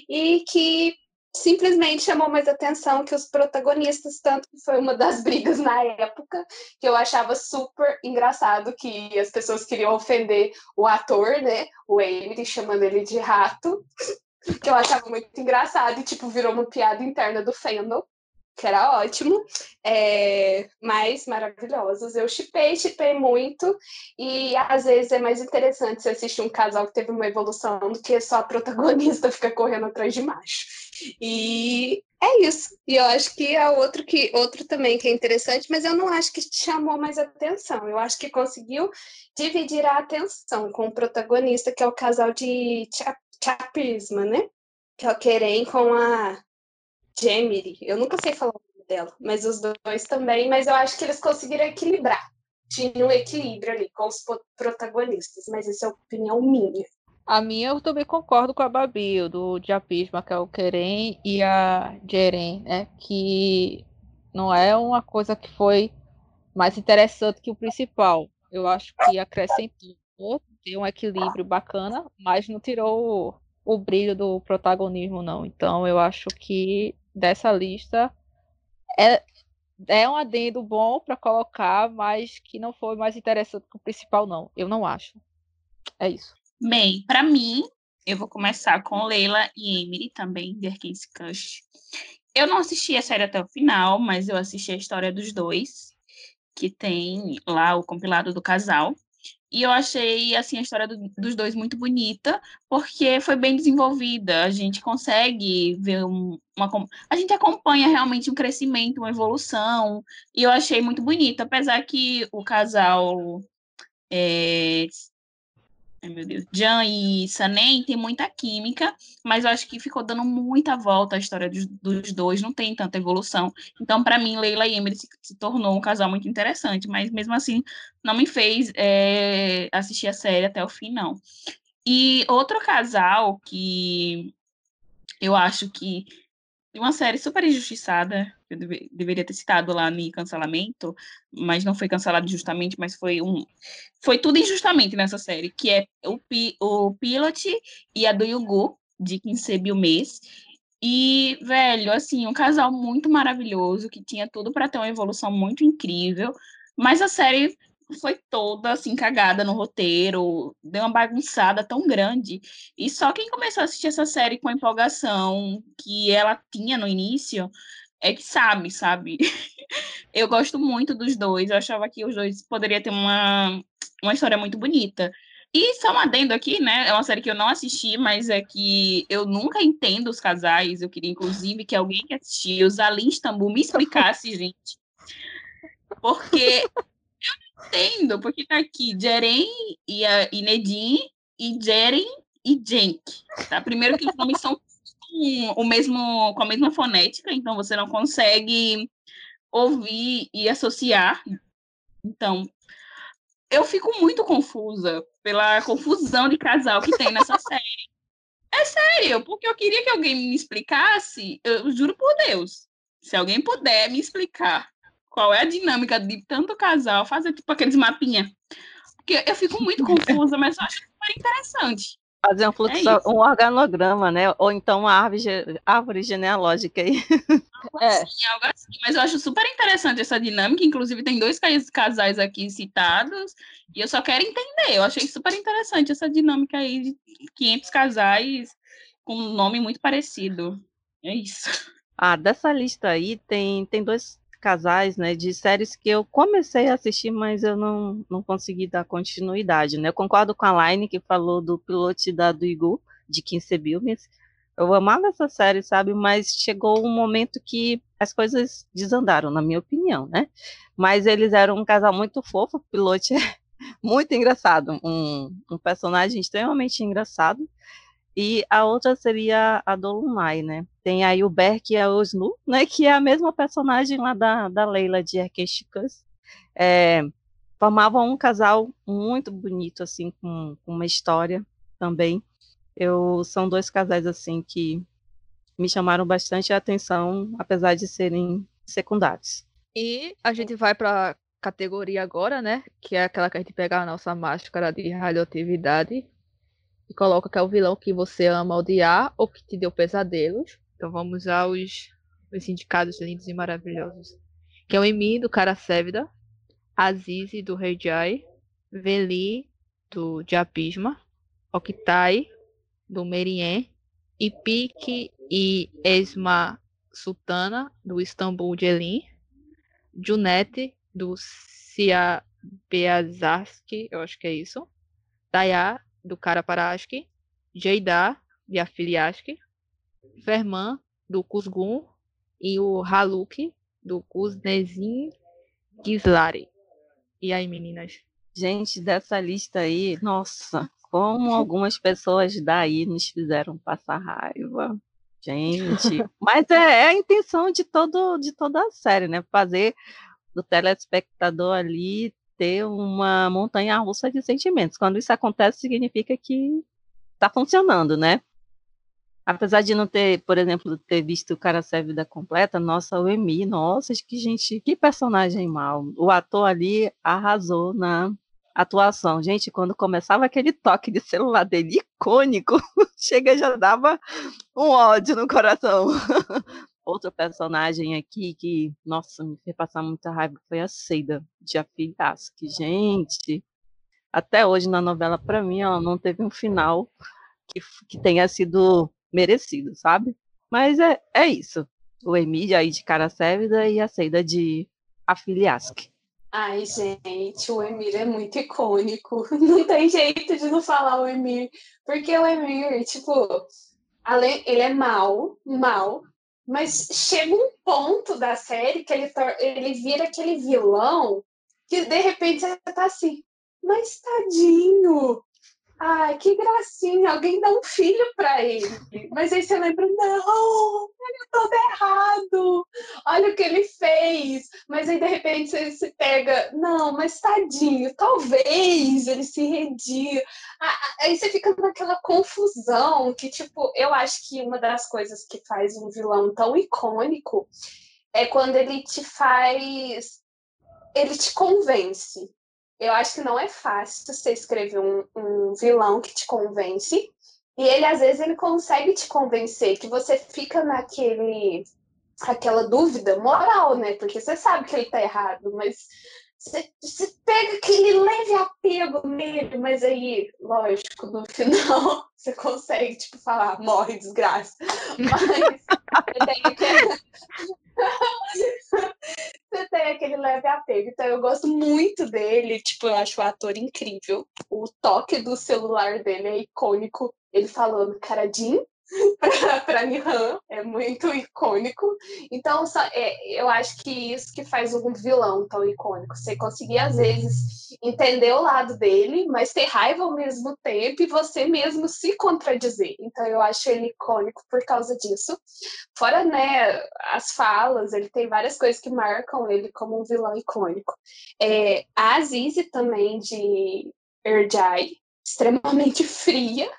e que simplesmente chamou mais atenção que os protagonistas, tanto que foi uma das brigas na época, que eu achava super engraçado que as pessoas queriam ofender o ator, né, o Emily, chamando ele de rato, que eu achava muito engraçado e, tipo, virou uma piada interna do fandom que era ótimo, é, mas maravilhosos. Eu chipei, chipei muito, e às vezes é mais interessante você assistir um casal que teve uma evolução do que só a protagonista fica correndo atrás de macho. E é isso. E eu acho que é outro que outro também que é interessante, mas eu não acho que chamou mais atenção. Eu acho que conseguiu dividir a atenção com o protagonista, que é o casal de Chapisma, né? Que é o Querem com a Gemini, eu nunca sei falar o nome dela, mas os dois também, mas eu acho que eles conseguiram equilibrar. Tinha um equilíbrio ali com os protagonistas, mas essa é a opinião minha. A minha eu também concordo com a Babi, do Diapisma, que é o Keren e a Jeren, né? Que não é uma coisa que foi mais interessante que o principal. Eu acho que acrescentou, deu um equilíbrio bacana, mas não tirou o, o brilho do protagonismo, não. Então eu acho que dessa lista é, é um adendo bom para colocar, mas que não foi mais interessante que o principal, não. Eu não acho. É isso. Bem, para mim, eu vou começar com Leila e Emily também, The Arkansas Cush. Eu não assisti a série até o final, mas eu assisti a história dos dois, que tem lá o compilado do casal. E eu achei assim a história do, dos dois muito bonita, porque foi bem desenvolvida. A gente consegue ver um, uma a gente acompanha realmente um crescimento, uma evolução. E eu achei muito bonita, apesar que o casal é, Ai, meu Deus. Jan e Sanem tem muita química, mas eu acho que ficou dando muita volta a história dos, dos dois, não tem tanta evolução. Então, para mim, Leila e Emily se, se, tornou um casal muito interessante, mas mesmo assim, não me fez é, assistir a série até o fim, não. E outro casal que eu acho que uma série super injustiçada, eu deve, deveria ter citado lá no cancelamento, mas não foi cancelado justamente, mas foi um. Foi tudo injustamente nessa série, que é o, o Pilot e a do Yugu, de Sebi o Mês. E, velho, assim, um casal muito maravilhoso, que tinha tudo para ter uma evolução muito incrível, mas a série foi toda assim cagada no roteiro, deu uma bagunçada tão grande. E só quem começou a assistir essa série com a empolgação que ela tinha no início é que sabe, sabe? eu gosto muito dos dois, eu achava que os dois poderiam ter uma, uma história muito bonita. E só um adendo aqui, né? É uma série que eu não assisti, mas é que eu nunca entendo os casais. Eu queria, inclusive, que alguém que assistiu, os Ali Istambul, me explicasse, gente. Porque entendo, porque tá aqui Jeren e, a, e Nedim, e Jeren e Jenk. Tá? Primeiro que os nomes são com, o mesmo, com a mesma fonética, então você não consegue ouvir e associar. Então, eu fico muito confusa pela confusão de casal que tem nessa série. É sério, porque eu queria que alguém me explicasse, eu juro por Deus, se alguém puder me explicar qual é a dinâmica de tanto casal fazer tipo aqueles mapinha. Porque eu fico muito confusa, mas eu acho super interessante. Fazer um fluxo, é um organograma, né? Ou então uma árvore, árvore genealógica aí. Algo é. Assim, algo assim. Mas eu acho super interessante essa dinâmica. Inclusive, tem dois casais aqui citados. E eu só quero entender. Eu achei super interessante essa dinâmica aí de 500 casais com um nome muito parecido. É isso. Ah, dessa lista aí tem, tem dois casais, né, de séries que eu comecei a assistir, mas eu não, não consegui dar continuidade, né? Eu concordo com a Line que falou do piloto da do Igu, de 15 Bilmes. Eu amava essa série, sabe? Mas chegou um momento que as coisas desandaram, na minha opinião, né? Mas eles eram um casal muito fofo, o piloto é muito engraçado, um, um personagem extremamente engraçado. E a outra seria a Dolunay, né? Tem aí o Berk e a Osnu, né? Que é a mesma personagem lá da, da Leila de Arquesticas. É, formavam um casal muito bonito, assim, com, com uma história também. Eu, são dois casais, assim, que me chamaram bastante a atenção, apesar de serem secundários. E a gente vai para categoria agora, né? Que é aquela que a gente pega a nossa máscara de radioatividade e coloca que é o vilão que você ama odiar ou que te deu pesadelos. Então vamos aos os indicados lindos e maravilhosos. Que é o Emi, do Cara Sévida, Azizi, do Rei Jai, Veli, do Diapisma, Octai, do Merien, Ipik e Esma Sultana, do Istambul de Elin, Junete, do Cia Beazarski, eu acho que é isso, Daya, do Karaparaski, Jeidá, de Afiliaski, Ferman, do Kuzgun, e o Haluk, do Kuznezin Gislari. E aí, meninas? Gente, dessa lista aí, nossa, como algumas pessoas daí nos fizeram passar raiva. Gente, mas é, é, a intenção de, todo, de toda a série, né? Fazer do telespectador ali ter uma montanha russa de sentimentos. Quando isso acontece, significa que tá funcionando, né? Apesar de não ter, por exemplo, ter visto o cara vida completa, nossa, o Emi, nossa, que gente, que personagem mal. O ator ali arrasou na atuação. Gente, quando começava aquele toque de celular dele icônico, chega já dava um ódio no coração. Outro personagem aqui que, nossa, me fez passar muita raiva foi a Seida de Afilhasque. Gente, até hoje na novela, para mim, ela não teve um final que, que tenha sido merecido, sabe? Mas é, é isso. O Emílio aí de cara Sévida e a Seida de Afiliasque. Ai, gente, o Emir é muito icônico. Não tem jeito de não falar o Emir. Porque o Emir, tipo, além, ele é mal, mal, mas chega um ponto da série que ele, ele vira aquele vilão que de repente você tá assim, mas tadinho, Ai, que gracinha, alguém dá um filho para ele. Mas aí você lembra, não, ele é todo errado, olha o que ele fez. Mas aí de repente você se pega, não, mas tadinho, talvez ele se redia. Aí você fica naquela confusão que, tipo, eu acho que uma das coisas que faz um vilão tão icônico é quando ele te faz. Ele te convence eu acho que não é fácil você escrever um, um vilão que te convence. E ele, às vezes, ele consegue te convencer, que você fica naquele aquela dúvida moral, né? Porque você sabe que ele tá errado, mas você, você pega aquele leve apego nele, mas aí, lógico, no final você consegue, tipo, falar, morre, desgraça. Mas você tem aquele leve apego. Então eu gosto muito dele, tipo, eu acho o ator incrível. O toque do celular dele é icônico. Ele falando, caradinho, para Nihan, é muito icônico. Então, só, é, eu acho que isso que faz um vilão tão icônico. Você conseguir, às vezes, entender o lado dele, mas ter raiva ao mesmo tempo e você mesmo se contradizer. Então, eu acho ele icônico por causa disso. Fora, né, as falas, ele tem várias coisas que marcam ele como um vilão icônico. É, a Azize também, de Erjai, extremamente fria,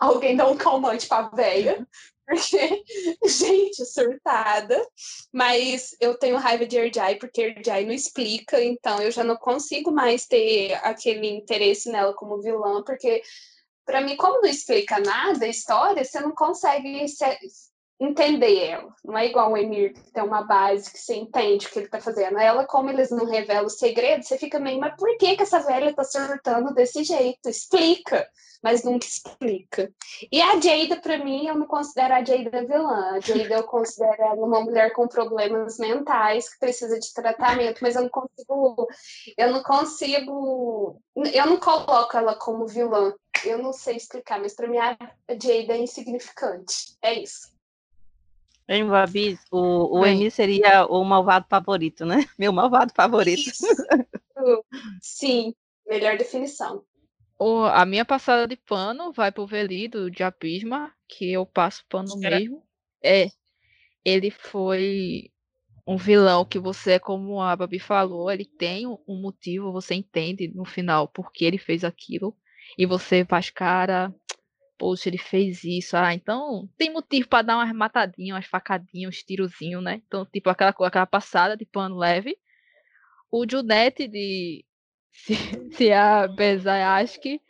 alguém dá um calmante pra véia. Porque, gente, surtada. Mas eu tenho raiva de Erjai, porque Erjai não explica, então eu já não consigo mais ter aquele interesse nela como vilã, porque, para mim, como não explica nada a história, você não consegue se, entender ela. Não é igual o Emir, que tem uma base que você entende o que ele tá fazendo. Ela, como eles não revelam o segredo, você fica meio, mas por que, que essa velha tá surtando desse jeito? Explica! Mas nunca explica. E a Jada, para mim, eu não considero a Jada vilã. A Jada eu considero ela uma mulher com problemas mentais que precisa de tratamento, mas eu não consigo. Eu não consigo. Eu não coloco ela como vilã. Eu não sei explicar, mas para mim a Jada é insignificante. É isso. Em Babi, o, o Emi seria o malvado favorito, né? Meu malvado favorito. Sim, melhor definição. O, a minha passada de pano vai pro Velido de Apisma, que eu passo pano mesmo. É, ele foi um vilão que você, como a Babi falou, ele tem um motivo, você entende no final porque ele fez aquilo. E você faz cara, poxa, ele fez isso. Ah, então tem motivo para dar umas matadinhas, umas facadinhas, uns tirozinhos, né? Então, tipo, aquela, aquela passada de pano leve. O Junete de se, se a Bezayaski,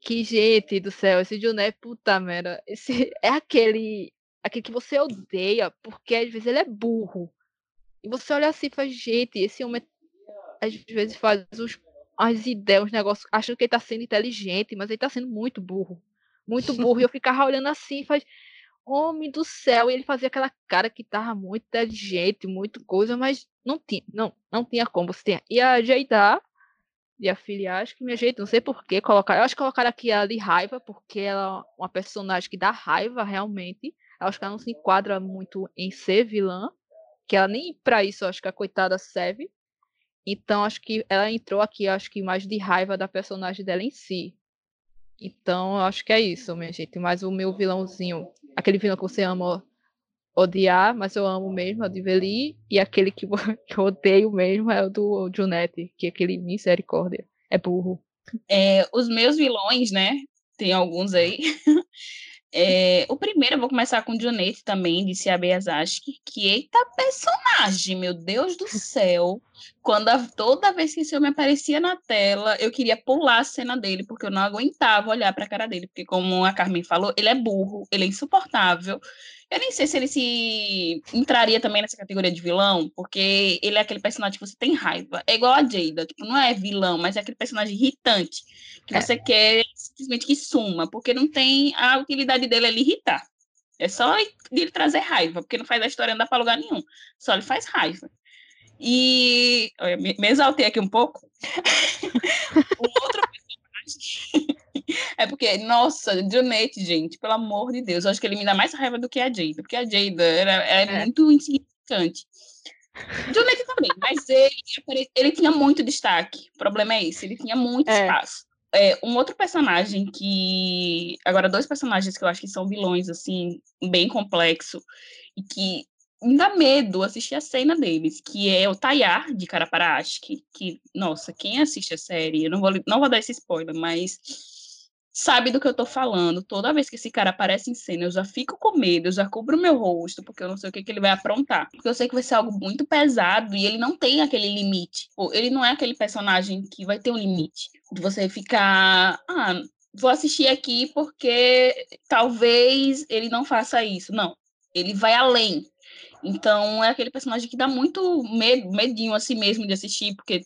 que gente do céu, esse Junete, puta merda. Esse é aquele, aquele que você odeia, porque às vezes ele é burro. E você olha assim e faz, gente, esse homem às vezes faz os, as ideias, os negócios, achando que ele tá sendo inteligente, mas ele tá sendo muito burro muito burro. e eu ficava olhando assim faz. Homem do céu, e ele fazia aquela cara que tava muito inteligente, muito coisa, mas não tinha, não, não tinha como você tinha. E a Jaida e a filha, acho que minha jeito, não sei por que colocar. Eu acho que colocaram aqui ela de raiva, porque ela é uma personagem que dá raiva realmente. Eu acho que ela não se enquadra muito em ser vilã, que ela nem para isso, acho que a coitada serve. Então acho que ela entrou aqui, acho que mais de raiva da personagem dela em si. Então, eu acho que é isso, minha gente. Mas o meu vilãozinho, aquele vilão que você ama odiar, mas eu amo mesmo, é o de Veli. E aquele que, eu odeio mesmo é o do Junete, que é aquele misericórdia. É burro. É, os meus vilões, né? tem alguns aí. É, o primeiro eu vou começar com o Jonete também, de Siabeazaski, que eita personagem, meu Deus do céu. Quando a, toda vez que esse homem aparecia na tela, eu queria pular a cena dele, porque eu não aguentava olhar para a cara dele, porque como a Carmen falou, ele é burro, ele é insuportável. Eu nem sei se ele se entraria também nessa categoria de vilão, porque ele é aquele personagem que você tem raiva. É igual a Jada, tipo, não é vilão, mas é aquele personagem irritante que é. você quer simplesmente que suma, porque não tem a utilidade dele é irritar. É só ele trazer raiva, porque não faz a história andar para lugar nenhum. Só ele faz raiva. E olha, me, exaltei aqui um pouco. o outro personagem é porque, nossa, Jonete, gente, pelo amor de Deus, eu acho que ele me dá mais raiva do que a Jada, porque a Jada era, era é. muito insignificante. Jonete também, mas ele, ele tinha muito destaque. O problema é esse, ele tinha muito é. espaço. É, um outro personagem que. Agora, dois personagens que eu acho que são vilões, assim, bem complexo, e que me dá medo assistir a cena deles, que é o Tayar, de Caraparasque, que, nossa, quem assiste a série, eu não vou, não vou dar esse spoiler, mas sabe do que eu tô falando. Toda vez que esse cara aparece em cena, eu já fico com medo, eu já cubro meu rosto, porque eu não sei o que, que ele vai aprontar. Porque eu sei que vai ser algo muito pesado e ele não tem aquele limite. ele não é aquele personagem que vai ter um limite. De você ficar. Ah, vou assistir aqui porque talvez ele não faça isso. Não. Ele vai além. Então é aquele personagem que dá muito medo, medinho a si mesmo de assistir, porque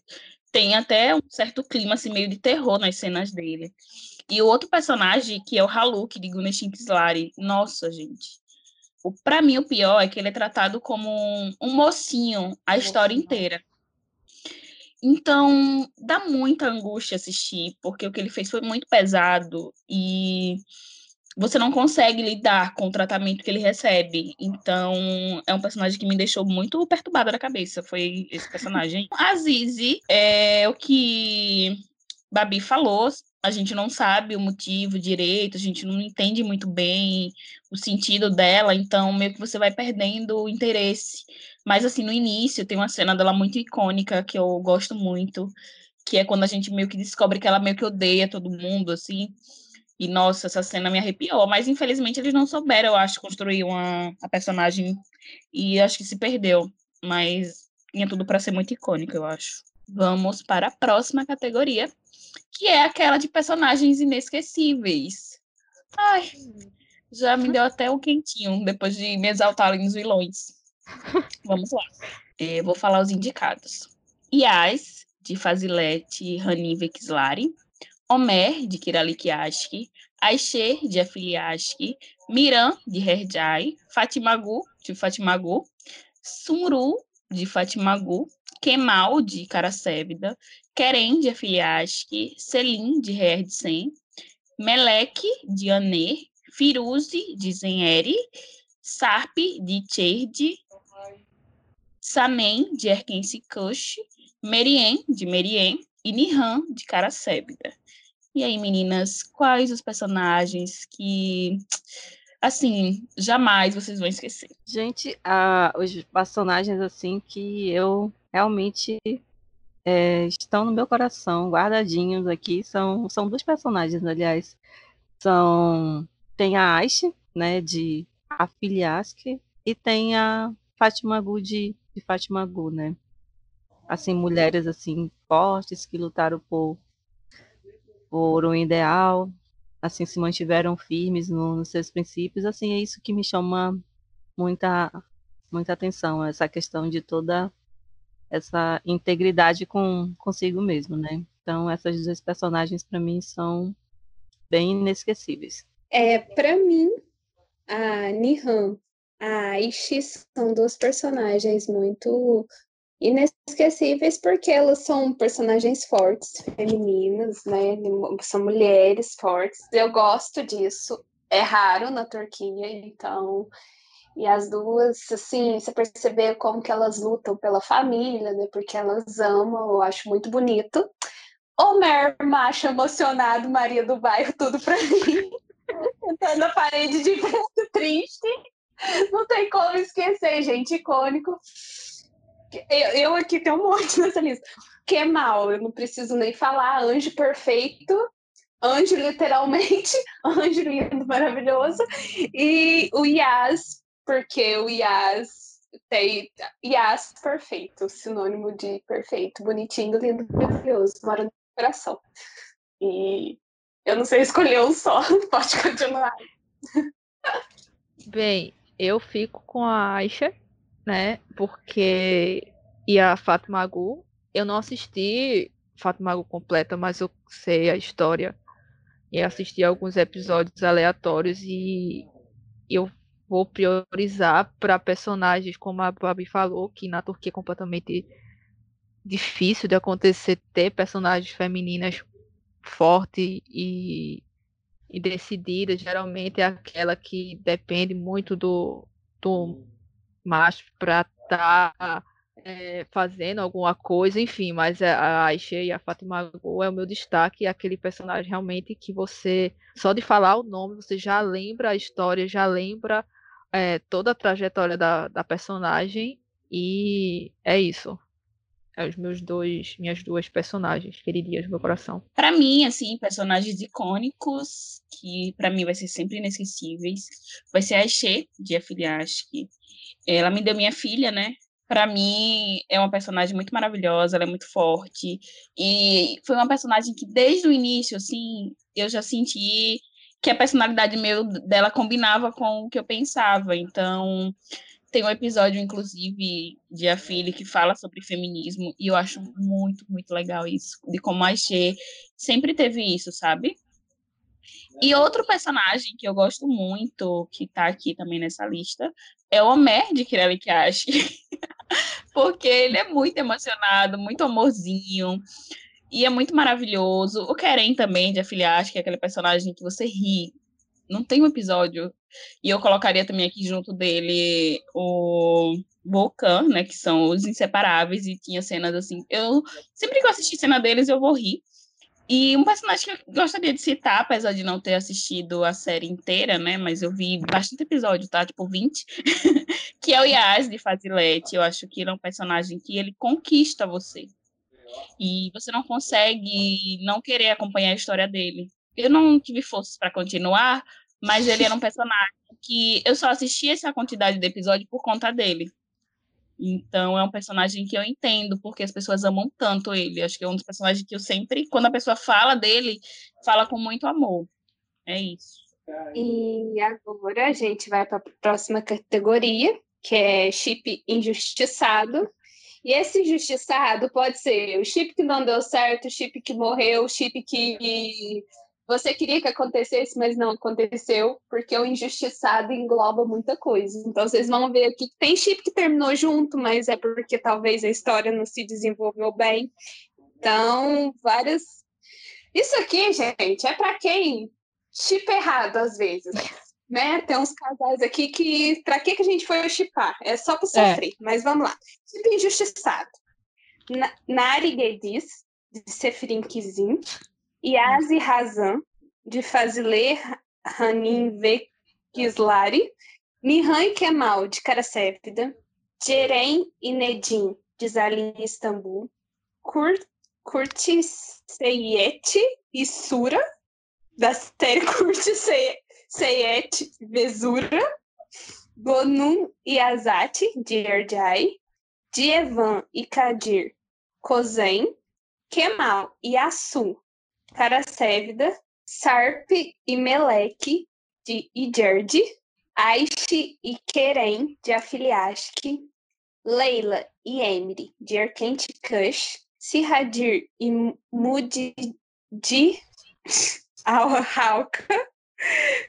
tem até um certo clima assim, meio de terror nas cenas dele. E o outro personagem, que é o Haluk, de Gunesh Kislari, nossa, gente. O, pra mim, o pior é que ele é tratado como um, um mocinho a história inteira. Então, dá muita angústia assistir, porque o que ele fez foi muito pesado e você não consegue lidar com o tratamento que ele recebe. Então, é um personagem que me deixou muito perturbada da cabeça. Foi esse personagem. A Zizi é o que Babi falou, a gente não sabe o motivo direito, a gente não entende muito bem o sentido dela, então meio que você vai perdendo o interesse. Mas assim, no início tem uma cena dela muito icônica que eu gosto muito, que é quando a gente meio que descobre que ela meio que odeia todo mundo, assim. E nossa, essa cena me arrepiou, mas infelizmente eles não souberam, eu acho, construir uma a personagem e acho que se perdeu, mas tinha tudo para ser muito icônica, eu acho. Vamos para a próxima categoria, que é aquela de personagens inesquecíveis. Ai, já me deu até um quentinho depois de me exaltar nos vilões. Vamos lá. É, vou falar os indicados. Yas, de Fazilete Hanin Vexlari. Omer, de Kiralikiashki. Aishe, de Afiliashki. Miran, de Herjai. Fatimagu, de Fatimagu. Sumru, de Fatimagu. Kemal, de Karasébida, Keren, de Afiliashki, Selim, de Herdsen, Melek, de Aner, Firuze, de Zeneri, Sarp, de Cherd, Samen, de Erkense Kush, Merien, de Merien, e Nihan, de Karasébida. E aí, meninas, quais os personagens que assim, jamais vocês vão esquecer. Gente, os personagens assim que eu realmente é, estão no meu coração, guardadinhos aqui, são, são dois personagens, aliás. São tem a Aishi, né, de Afiliask, e tem a Fátima Gu de, de Fátima Gu, né? Assim, mulheres assim fortes que lutaram por por um ideal, assim se mantiveram firmes no, nos seus princípios, assim é isso que me chama muita muita atenção, essa questão de toda essa integridade com consigo mesmo, né? Então essas duas personagens para mim são bem inesquecíveis. É, para mim a Nihan, a Aishi são duas personagens muito inesquecíveis porque elas são personagens fortes, femininas, né? São mulheres fortes. Eu gosto disso. É raro na Turquia, então. E as duas, assim, você perceber como que elas lutam pela família, né? Porque elas amam, eu acho muito bonito. Homer, macho emocionado, Maria do Bairro, tudo pra mim. Sentando na parede de muito triste. Não tem como esquecer, gente, icônico. Eu, eu aqui tenho um monte nessa lista. Que é mal, eu não preciso nem falar. Anjo perfeito. anjo literalmente, anjo lindo, maravilhoso, e o Yas, porque o Yas tem Yas perfeito, sinônimo de perfeito, bonitinho, lindo, maravilhoso, mora no coração. E eu não sei escolher um só, pode continuar. Bem, eu fico com a Aisha, né? Porque e a Fátima Gu, eu não assisti Fátima Gu completa, mas eu sei a história e assisti alguns episódios aleatórios e eu vou priorizar para personagens como a Babi falou, que na Turquia é completamente difícil de acontecer ter personagens femininas fortes e, e decididas. Geralmente é aquela que depende muito do, do macho para estar tá, é, fazendo alguma coisa, enfim, mas a Aisha e a Fatima Go é o meu destaque, é aquele personagem realmente que você, só de falar o nome, você já lembra a história, já lembra é, toda a trajetória da, da personagem, e é isso. Os meus dois, minhas duas personagens queridinhas do meu coração. Para mim, assim, personagens icônicos que para mim vai ser sempre inesquecíveis, vai ser a Xê de Afiliashki. Ela me deu minha filha, né? para mim é uma personagem muito maravilhosa, ela é muito forte e foi uma personagem que desde o início assim eu já senti que a personalidade meu dela combinava com o que eu pensava. Então tem um episódio inclusive de A Filha que fala sobre feminismo e eu acho muito muito legal isso de como a Xê sempre teve isso, sabe? E outro personagem que eu gosto muito, que tá aqui também nessa lista, é o Homer de Kirelli Kiashi. Porque ele é muito emocionado, muito amorzinho. E é muito maravilhoso. O Keren também, de Afiliaste, que é aquele personagem que você ri. Não tem um episódio. E eu colocaria também aqui junto dele o Volcan, né? Que são os inseparáveis. E tinha cenas assim. Eu sempre que eu assisti cena deles, eu vou rir. E um personagem que eu gostaria de citar, apesar de não ter assistido a série inteira, né? Mas eu vi bastante episódio, tá? Tipo 20. que é o Yas de Fazilete. Eu acho que ele é um personagem que ele conquista você. E você não consegue não querer acompanhar a história dele. Eu não tive forças para continuar, mas ele era um personagem que eu só assisti essa quantidade de episódio por conta dele. Então é um personagem que eu entendo porque as pessoas amam tanto ele. Acho que é um dos personagens que eu sempre, quando a pessoa fala dele, fala com muito amor. É isso. E agora a gente vai para a próxima categoria, que é chip injustiçado. E esse injustiçado pode ser o chip que não deu certo, o chip que morreu, o chip que você queria que acontecesse, mas não aconteceu, porque o injustiçado engloba muita coisa. Então vocês vão ver aqui que tem chip que terminou junto, mas é porque talvez a história não se desenvolveu bem. Então, várias. Isso aqui, gente, é para quem chip errado às vezes. Né? Tem uns casais aqui que. Pra que, que a gente foi chipar? É só para é. sofrer, é. mas vamos lá. Chip injustiçado. Na Nari Gedis, de Sefirin Kizim, Yazi Hazan, de Fazile Hanin Vekislari, Mihan Kemal, de Karasépida, Jeren Inedim, de Zalim Istambul, Kurt, Kurti Seyet e Sura, da série Kurti Seyet Vesura, Gonum e Azati, de Erjai, Dievan e Kadir Kozen, Kemal e Assu, Karasevda, Sarp e Meleque, de Iderd, Aishi e Keren, de Afiliashki, Leila e Emily, de Erkent Kush, Sihadir e Mudi de Al-Halka,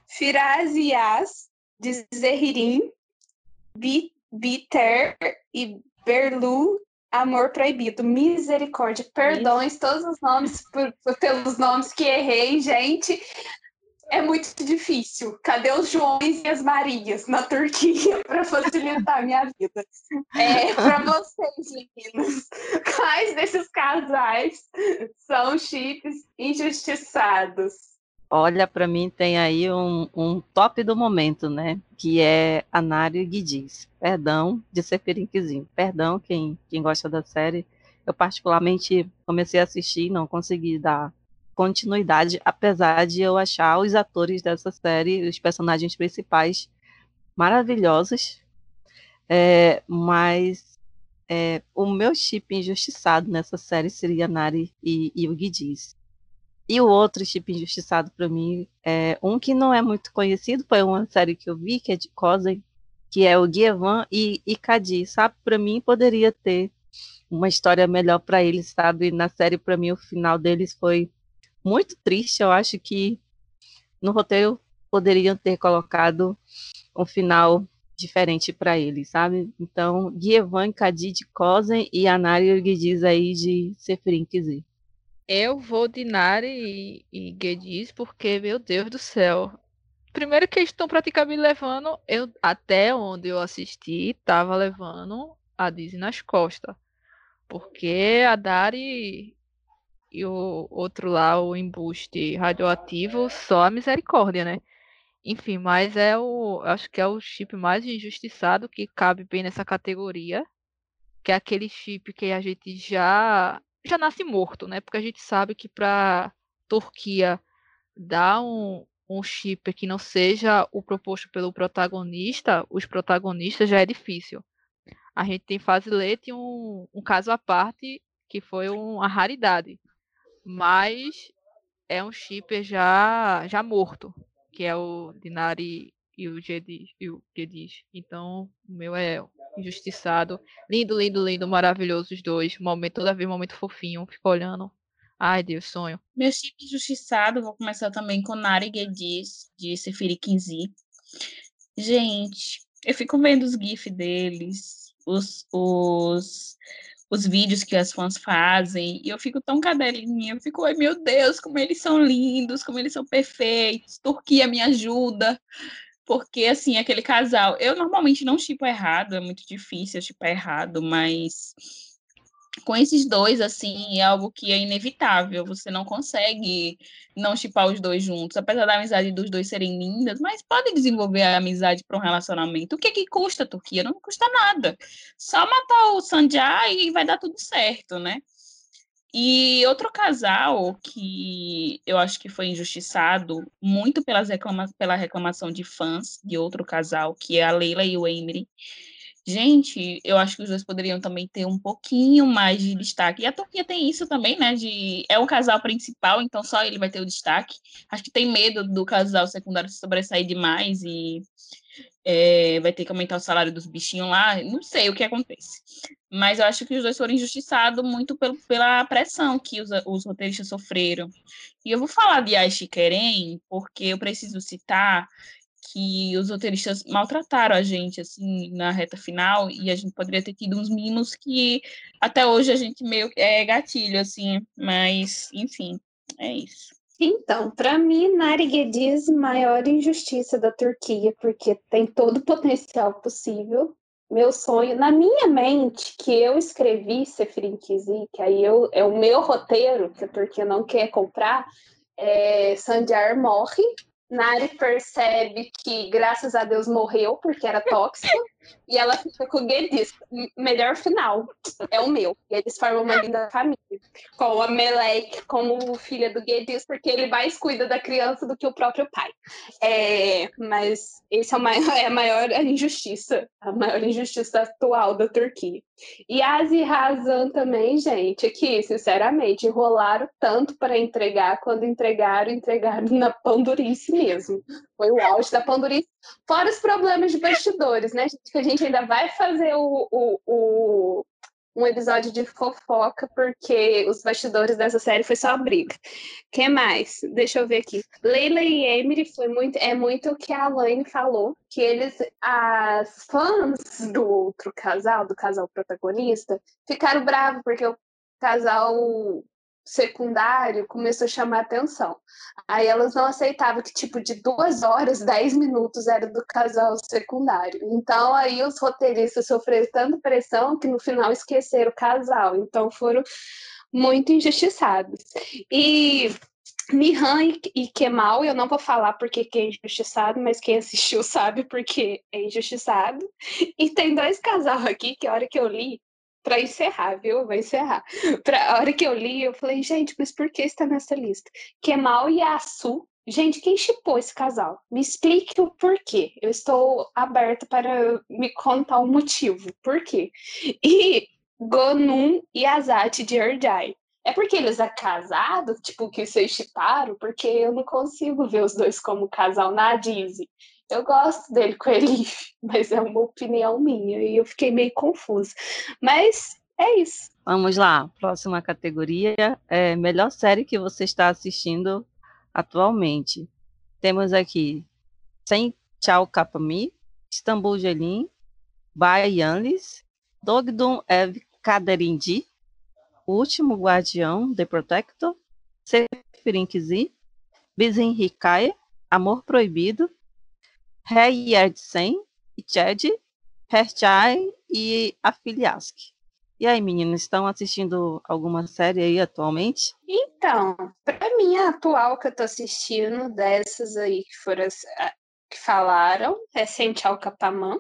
Firaz e Yas, de Zehirin, Biter e Berlu Amor Proibido, Misericórdia, perdões todos os nomes por, por, pelos nomes que errei, gente. É muito difícil. Cadê os Joões e as Marias na Turquia para facilitar a minha vida? É, para vocês, meninos, quais desses casais são chips injustiçados? Olha, para mim tem aí um, um, top do momento, né? Que é Anário Guidiz. Perdão de ser Perinquizinho. Perdão quem, quem gosta da série. Eu particularmente comecei a assistir, não consegui dar continuidade, apesar de eu achar os atores dessa série, os personagens principais, maravilhosos. É, mas é, o meu chip injustiçado nessa série seria Nari e, e o Guidiz. E o outro chip injustiçado para mim é um que não é muito conhecido, foi uma série que eu vi, que é de Cosen, que é o Guievan e, e Cadi, sabe? Para mim poderia ter uma história melhor para eles, sabe? Na série para mim o final deles foi muito triste. Eu acho que no roteiro poderiam ter colocado um final diferente para eles, sabe? Então, Guievan, Cadi de Cosen e Anari Guidiz aí de Seferin. Eu vou de Nari e, e Guedes porque, meu Deus do céu. Primeiro que eles estão praticamente levando, eu, até onde eu assisti, tava levando a Disney nas costas. Porque a Dari e o outro lá, o embuste radioativo, só a misericórdia, né? Enfim, mas é o. Acho que é o chip mais injustiçado que cabe bem nessa categoria. Que é aquele chip que a gente já já nasce morto, né? Porque a gente sabe que para Turquia dar um, um chip que não seja o proposto pelo protagonista, os protagonistas já é difícil. A gente tem Fazilete um, um caso à parte que foi uma raridade, mas é um chip já já morto, que é o Dinari e o Gediz. Então, o meu é injustiçado. Lindo, lindo, lindo, maravilhoso os dois. Momento, toda vez momento fofinho, fica olhando. Ai, Deus, sonho. Meu chip injustiçado, vou começar também com Nari Guedis, de Sefiri 15. Gente, eu fico vendo os GIFs deles, os, os, os vídeos que as fãs fazem, e eu fico tão cadelinha, eu fico, ai meu Deus, como eles são lindos, como eles são perfeitos, Turquia me ajuda. Porque, assim, aquele casal. Eu normalmente não chipo errado, é muito difícil chipar errado, mas com esses dois, assim, é algo que é inevitável. Você não consegue não chipar os dois juntos, apesar da amizade dos dois serem lindas, mas pode desenvolver a amizade para um relacionamento. O que é que custa, Turquia? Não custa nada. Só matar o Sanjay e vai dar tudo certo, né? E outro casal que eu acho que foi injustiçado muito pelas reclama pela reclamação de fãs de outro casal, que é a Leila e o Emery. Gente, eu acho que os dois poderiam também ter um pouquinho mais de destaque. E a Turquia tem isso também, né? De é um casal principal, então só ele vai ter o destaque. Acho que tem medo do casal secundário se sobressair demais e é, vai ter que aumentar o salário dos bichinhos lá, não sei o que acontece. Mas eu acho que os dois foram injustiçados muito pelo, pela pressão que os, os roteiristas sofreram. E eu vou falar de Aishi Keren, porque eu preciso citar que os roteiristas maltrataram a gente, assim, na reta final, e a gente poderia ter tido uns mimos que até hoje a gente meio é gatilho, assim, mas, enfim, é isso. Então, para mim, Nari diz maior injustiça da Turquia, porque tem todo o potencial possível. Meu sonho, na minha mente, que eu escrevi Seferin Kizi, que aí eu, é o meu roteiro, que a Turquia não quer comprar, é, Sanjar morre, Nari percebe que, graças a Deus, morreu porque era tóxico. E ela fica com o Guedis. Melhor final. É o meu. E eles formam uma linda família. Com a Melek como filha do Guedis, porque ele mais cuida da criança do que o próprio pai. É, mas esse é, maior, é a maior injustiça. A maior injustiça atual da Turquia. E Azi Razan também, gente, aqui, sinceramente, enrolaram tanto para entregar, quando entregaram, entregaram na pandurice mesmo. Foi o auge da pandurice. Fora os problemas de bastidores, né, gente? Que a gente ainda vai fazer o, o, o um episódio de fofoca, porque os bastidores dessa série foi só briga. que mais? Deixa eu ver aqui. Leila e Emily foi muito, é muito o que a Alaine falou, que eles, as fãs do outro casal, do casal protagonista, ficaram bravos porque o casal secundário começou a chamar atenção. Aí elas não aceitavam que, tipo, de duas horas, dez minutos era do casal secundário. Então, aí os roteiristas sofreram tanta pressão que no final esqueceram o casal. Então, foram muito injustiçados. E Mihan e Kemal, eu não vou falar porque que é injustiçado, mas quem assistiu sabe porque é injustiçado. E tem dois casal aqui que a hora que eu li, para encerrar, viu? Vou encerrar. Pra, a hora que eu li, eu falei, gente, mas por que está nessa lista? Kemal e Asu. Gente, quem chipou esse casal? Me explique o porquê. Eu estou aberta para me contar o motivo. Por quê? E Gonum e Azat de Erdai. É porque eles é casado, tipo, que vocês chiparam? Porque eu não consigo ver os dois como casal na Disney. Eu gosto dele com ele, mas é uma opinião minha e eu fiquei meio confusa. Mas é isso. Vamos lá, próxima categoria é melhor série que você está assistindo atualmente. Temos aqui Sem Tchau Kapami, Istambul Gelin, Bai Yanlis, Dogdon Ev Kaderindi, O Último Guardião, The Protector, Seferin Kizi, Bizin Hikaye, Amor Proibido, Rei Yerdsen, Chad, Herchai e Afiliask. E aí, meninas, estão assistindo alguma série aí atualmente? Então, para mim, a atual que eu tô assistindo, dessas aí que foram que falaram, é Sente Alcapamã,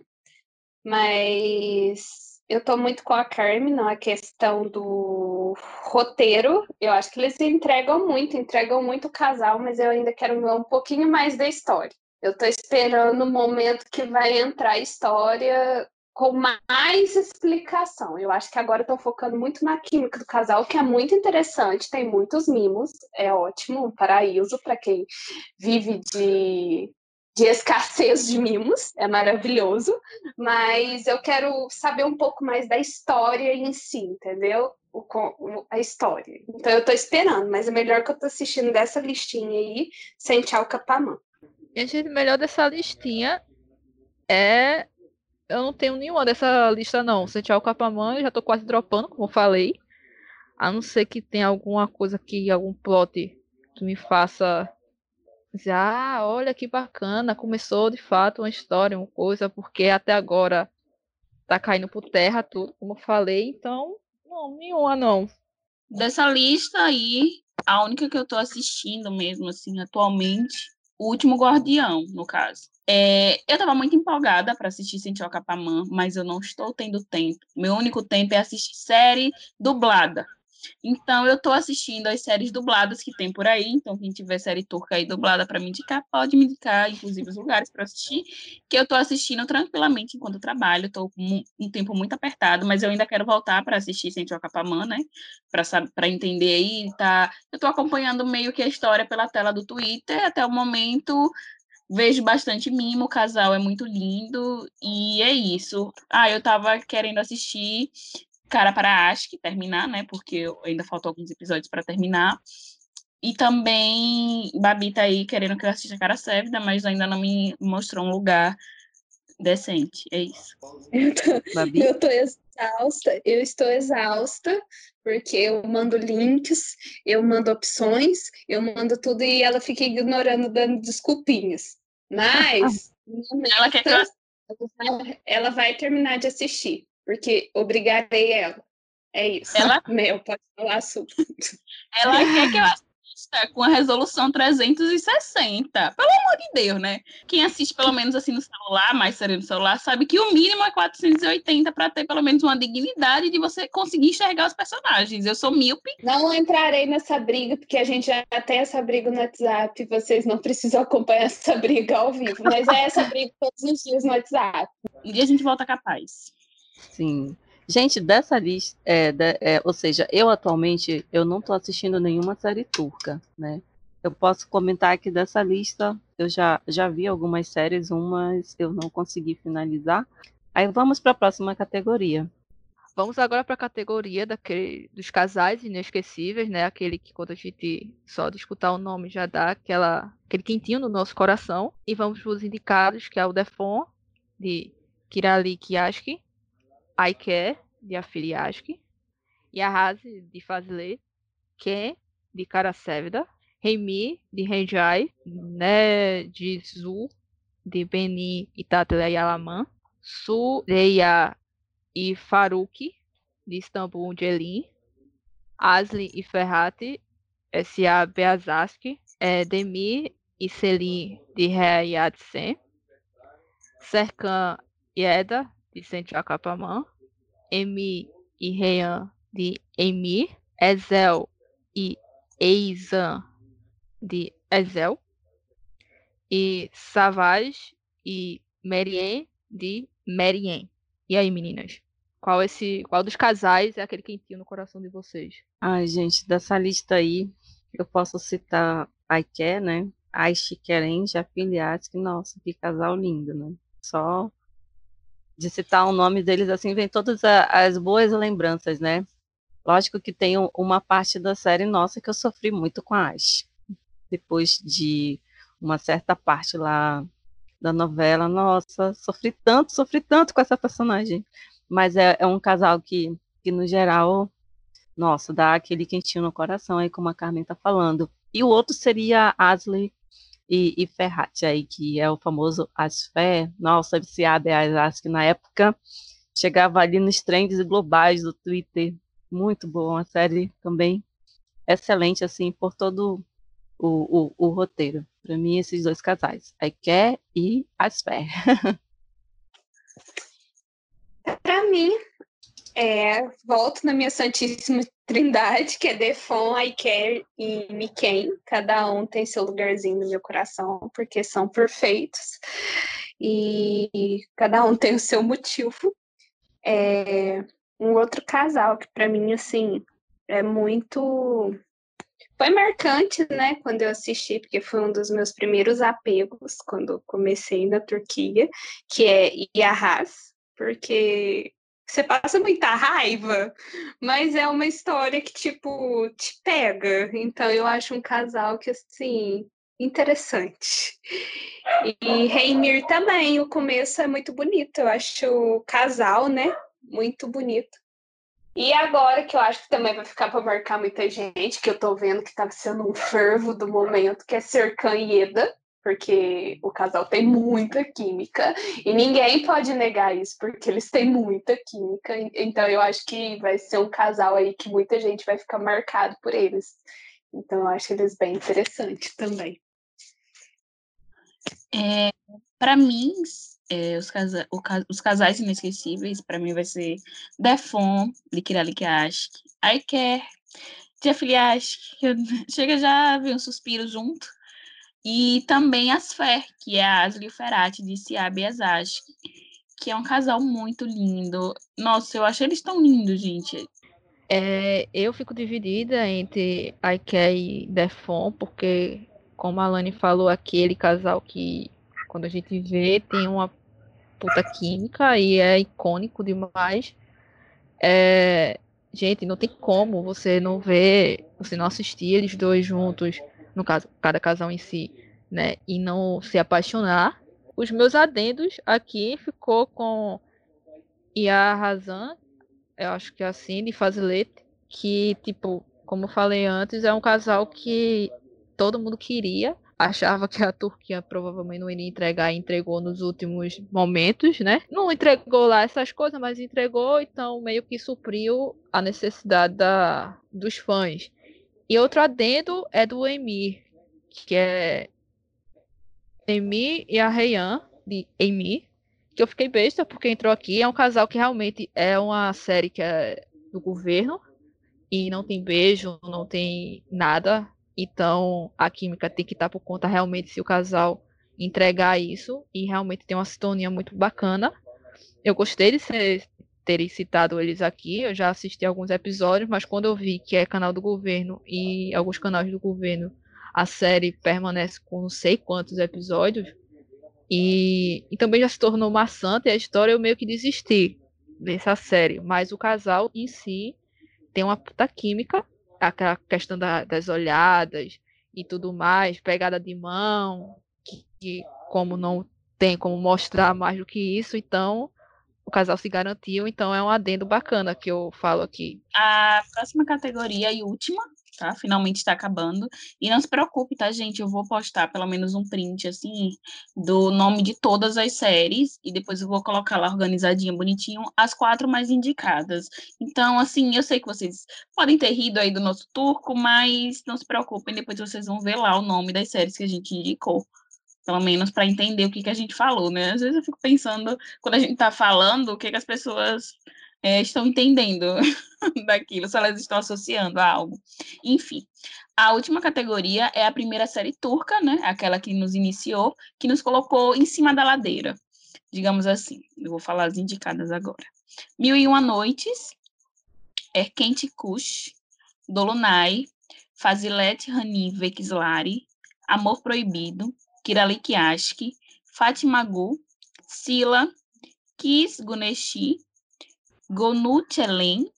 mas eu tô muito com a Carmen na questão do roteiro. Eu acho que eles entregam muito, entregam muito o casal, mas eu ainda quero ver um pouquinho mais da história. Eu estou esperando o momento que vai entrar a história com mais explicação. Eu acho que agora estão focando muito na química do casal, que é muito interessante, tem muitos mimos, é ótimo, um paraíso para quem vive de, de escassez de mimos, é maravilhoso, mas eu quero saber um pouco mais da história em si, entendeu? O, a história. Então eu estou esperando, mas é melhor que eu estou assistindo dessa listinha aí, sem tchau capamã. Gente, o melhor dessa listinha é. Eu não tenho nenhuma dessa lista, não. Sentir Capamã, eu já tô quase dropando, como eu falei. A não ser que tenha alguma coisa aqui, algum plot que me faça dizer, ah, olha que bacana, começou de fato uma história, uma coisa, porque até agora tá caindo por terra tudo, como eu falei, então, não, nenhuma não. Dessa lista aí, a única que eu tô assistindo mesmo, assim, atualmente, o Último Guardião, no caso. É, eu estava muito empolgada para assistir Sentiu Capamã, mas eu não estou tendo tempo. Meu único tempo é assistir série dublada. Então, eu estou assistindo as séries dubladas que tem por aí. Então, quem tiver série turca aí dublada para me indicar, pode me indicar, inclusive, os lugares para assistir, que eu estou assistindo tranquilamente enquanto trabalho. Estou com um tempo muito apertado, mas eu ainda quero voltar para assistir Sem Capamã, né? Para entender aí. Tá... Eu estou acompanhando meio que a história pela tela do Twitter. Até o momento, vejo bastante mimo, o casal é muito lindo e é isso. Ah, eu tava querendo assistir cara para Ash que terminar, né? Porque ainda faltam alguns episódios para terminar. E também Babi tá aí querendo que eu assista Cara Sévida, mas ainda não me mostrou um lugar decente. É isso. Eu tô, Babi? eu tô exausta, eu estou exausta, porque eu mando links, eu mando opções, eu mando tudo e ela fica ignorando, dando desculpinhas. Mas ela, quer que eu... ela vai terminar de assistir porque obrigarei ela. É isso. Ela... Meu, pode falar assunto. Ela quer que eu assista com a resolução 360. Pelo amor de Deus, né? Quem assiste pelo menos assim no celular, mais sério no celular, sabe que o mínimo é 480 para ter pelo menos uma dignidade de você conseguir enxergar os personagens. Eu sou míope. Não entrarei nessa briga, porque a gente já tem essa briga no WhatsApp. Vocês não precisam acompanhar essa briga ao vivo, mas é essa briga todos os dias no WhatsApp. Um dia a gente volta capaz. Sim. Gente, dessa lista, é, de, é, ou seja, eu atualmente eu não estou assistindo nenhuma série turca, né? Eu posso comentar que dessa lista eu já, já vi algumas séries, umas eu não consegui finalizar. Aí vamos para a próxima categoria. Vamos agora para a categoria daquele, dos casais inesquecíveis, né? Aquele que quando a gente só de escutar o nome já dá aquela, aquele quentinho no nosso coração. E vamos para os indicados, que é o Defon, de Kirali Kiaski, Aike, de Afiliaski, Yahase, de Fazle, Ken, de Karasevda, Remi, de Renjai, né, de Zu, de Beni e Tatla Yalaman, Sureya e Faruki, de Istambul Jelin, Asli e Ferrati, S.A. Beazaski, é, Demi e Selim de Reyadsen, Serkan Yeda, de Santiago Capamã, M. e Heian de Emir, Ezel e Eizan de Ezel, e Savage e Merien de Merien. E aí, meninas? Qual esse, qual dos casais é aquele quentinho no coração de vocês? Ai, gente, dessa lista aí, eu posso citar Aiké, né? Aishi Keren, que nossa, que casal lindo, né? Só de citar o nome deles assim, vem todas as boas lembranças, né? Lógico que tem uma parte da série nossa que eu sofri muito com a Ash. Depois de uma certa parte lá da novela, nossa, sofri tanto, sofri tanto com essa personagem. Mas é, é um casal que, que, no geral, nossa, dá aquele quentinho no coração aí, como a Carmen tá falando. E o outro seria Asley e, e Ferrat aí, que é o famoso Asfer. Nossa, viciada é as que na época chegava ali nos trends globais do Twitter. Muito boa, uma série também excelente, assim, por todo o, o, o roteiro. Para mim, esses dois casais, Aiké e Asfer. Para mim, é, volto na minha Santíssima Trindade, que é Defon, Aiker e Miken. Cada um tem seu lugarzinho no meu coração, porque são perfeitos. E cada um tem o seu motivo. É, um outro casal que para mim, assim, é muito... Foi marcante, né, quando eu assisti, porque foi um dos meus primeiros apegos quando comecei na Turquia, que é Yahaz, porque você passa muita raiva, mas é uma história que, tipo, te pega. Então, eu acho um casal que, assim, interessante. E Reimir também, o começo é muito bonito. Eu acho o casal, né, muito bonito. E agora que eu acho que também vai ficar para marcar muita gente, que eu tô vendo que tá sendo um fervo do momento, que é Serkan e Eda porque o casal tem muita química e ninguém pode negar isso, porque eles têm muita química. Então eu acho que vai ser um casal aí que muita gente vai ficar marcado por eles. Então eu acho eles bem interessantes também. É, para mim, é, os, casa os casais inesquecíveis, para mim vai ser Defon, Likira Likiash, Aiker, Jeff Liash, que chega já ver um suspiro junto. E também as Fer, que é a Asli Ferati, de Siab Azash, que é um casal muito lindo. Nossa, eu acho eles tão lindos, gente. É, eu fico dividida entre Ike e Defon, porque, como a Alane falou, aquele casal que, quando a gente vê, tem uma puta química e é icônico demais. É, gente, não tem como você não ver, você não assistir eles dois juntos no caso, cada casal em si, né, e não se apaixonar. Os meus adendos aqui ficou com Ia Razan, eu acho que é assim, de Fazilete, que, tipo, como eu falei antes, é um casal que todo mundo queria, achava que a Turquia provavelmente não iria entregar entregou nos últimos momentos, né? Não entregou lá essas coisas, mas entregou, então meio que supriu a necessidade da, dos fãs. E outro adendo é do Emir, que é Emir e a Reian, de Emir, que eu fiquei besta porque entrou aqui. É um casal que realmente é uma série que é do governo e não tem beijo, não tem nada. Então a química tem que estar por conta realmente se o casal entregar isso e realmente tem uma sintonia muito bacana. Eu gostei de ser terem citado eles aqui. Eu já assisti alguns episódios, mas quando eu vi que é canal do governo e alguns canais do governo, a série permanece com não sei quantos episódios. E, e também já se tornou maçante a história, eu meio que desisti dessa série. Mas o casal em si tem uma puta química, aquela questão da, das olhadas e tudo mais, pegada de mão, que, que como não tem como mostrar mais do que isso, então o casal se garantiu, então é um adendo bacana que eu falo aqui. A próxima categoria e última, tá? Finalmente está acabando. E não se preocupe, tá, gente? Eu vou postar pelo menos um print, assim, do nome de todas as séries, e depois eu vou colocar lá organizadinho, bonitinho, as quatro mais indicadas. Então, assim, eu sei que vocês podem ter rido aí do nosso turco, mas não se preocupem, depois vocês vão ver lá o nome das séries que a gente indicou pelo menos para entender o que, que a gente falou, né? Às vezes eu fico pensando, quando a gente está falando, o que, que as pessoas é, estão entendendo daquilo, se elas estão associando a algo. Enfim, a última categoria é a primeira série turca, né? Aquela que nos iniciou, que nos colocou em cima da ladeira, digamos assim. Eu vou falar as indicadas agora. Mil e Uma Noites, Erkent Kush, Dolunay, Fazilet Hani Vekslari, Amor Proibido, Kiralik Ashk, Fatima Gu, Sila, Kis Guneshi, Gonuchelen,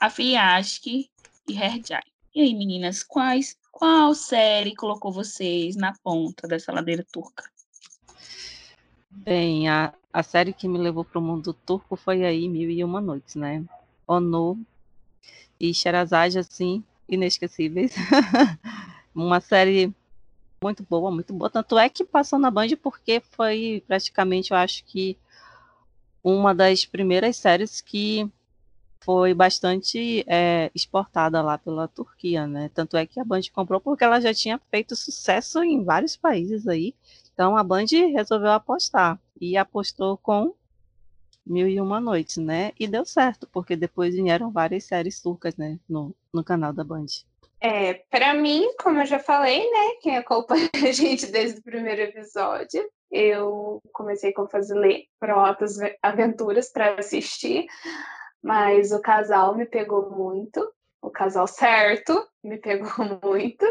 Afiliashk e Herjai. E aí, meninas, quais, qual série colocou vocês na ponta dessa ladeira turca? Bem, a, a série que me levou para o mundo turco foi aí Mil e Uma Noites, né? Onu e Sherazade, assim, inesquecíveis. Uma série muito boa, muito boa. Tanto é que passou na Band porque foi praticamente, eu acho que, uma das primeiras séries que foi bastante é, exportada lá pela Turquia, né? Tanto é que a Band comprou porque ela já tinha feito sucesso em vários países aí. Então a Band resolveu apostar e apostou com Mil e Uma Noites, né? E deu certo, porque depois vieram várias séries turcas, né? No, no canal da Band. É, para mim, como eu já falei, né? Quem acompanha a gente desde o primeiro episódio, eu comecei com Fazer Prontas Aventuras para assistir. Mas o casal me pegou muito, o casal certo me pegou muito,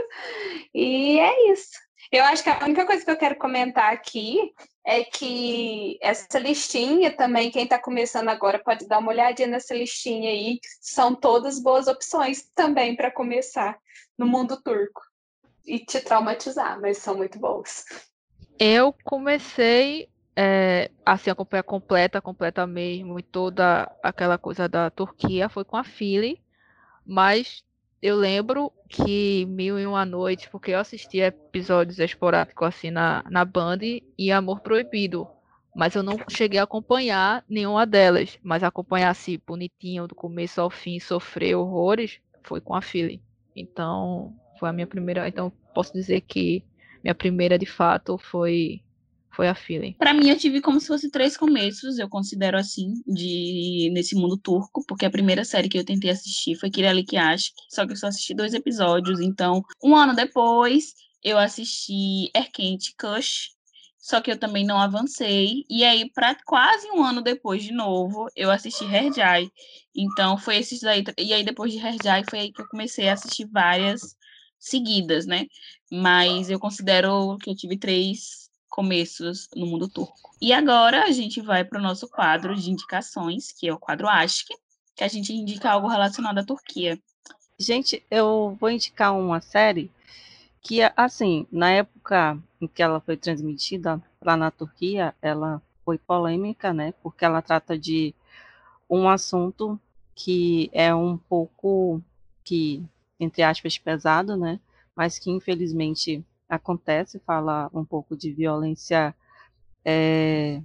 e é isso. Eu acho que a única coisa que eu quero comentar aqui é que essa listinha também, quem está começando agora pode dar uma olhadinha nessa listinha aí, são todas boas opções também para começar no mundo turco e te traumatizar, mas são muito boas. Eu comecei é, assim, acompanhar completa, completa mesmo, e toda aquela coisa da Turquia foi com a Philly, mas eu lembro que Mil e Uma Noite, porque eu assistia episódios esporádicos assim na, na Band e Amor Proibido, mas eu não cheguei a acompanhar nenhuma delas, mas acompanhar assim, bonitinho, do começo ao fim, sofrer horrores, foi com a Philly. Então, foi a minha primeira, então posso dizer que minha primeira de fato foi foi a feeling. Para mim, eu tive como se fosse três começos, eu considero assim, de nesse mundo turco, porque a primeira série que eu tentei assistir foi Kiralik Aşk, só que eu só assisti dois episódios, então, um ano depois, eu assisti Erkent Kush, só que eu também não avancei. E aí, para quase um ano depois, de novo, eu assisti Herjai. Então, foi esses daí. E aí, depois de Herjai, foi aí que eu comecei a assistir várias seguidas, né? Mas eu considero que eu tive três começos no mundo turco. E agora a gente vai para o nosso quadro de indicações, que é o quadro Aşk, que a gente indica algo relacionado à Turquia. Gente, eu vou indicar uma série que, assim, na época em que ela foi transmitida lá na Turquia, ela foi polêmica, né? Porque ela trata de um assunto que é um pouco que, entre aspas, pesado, né? Mas que infelizmente acontece, fala um pouco de violência é,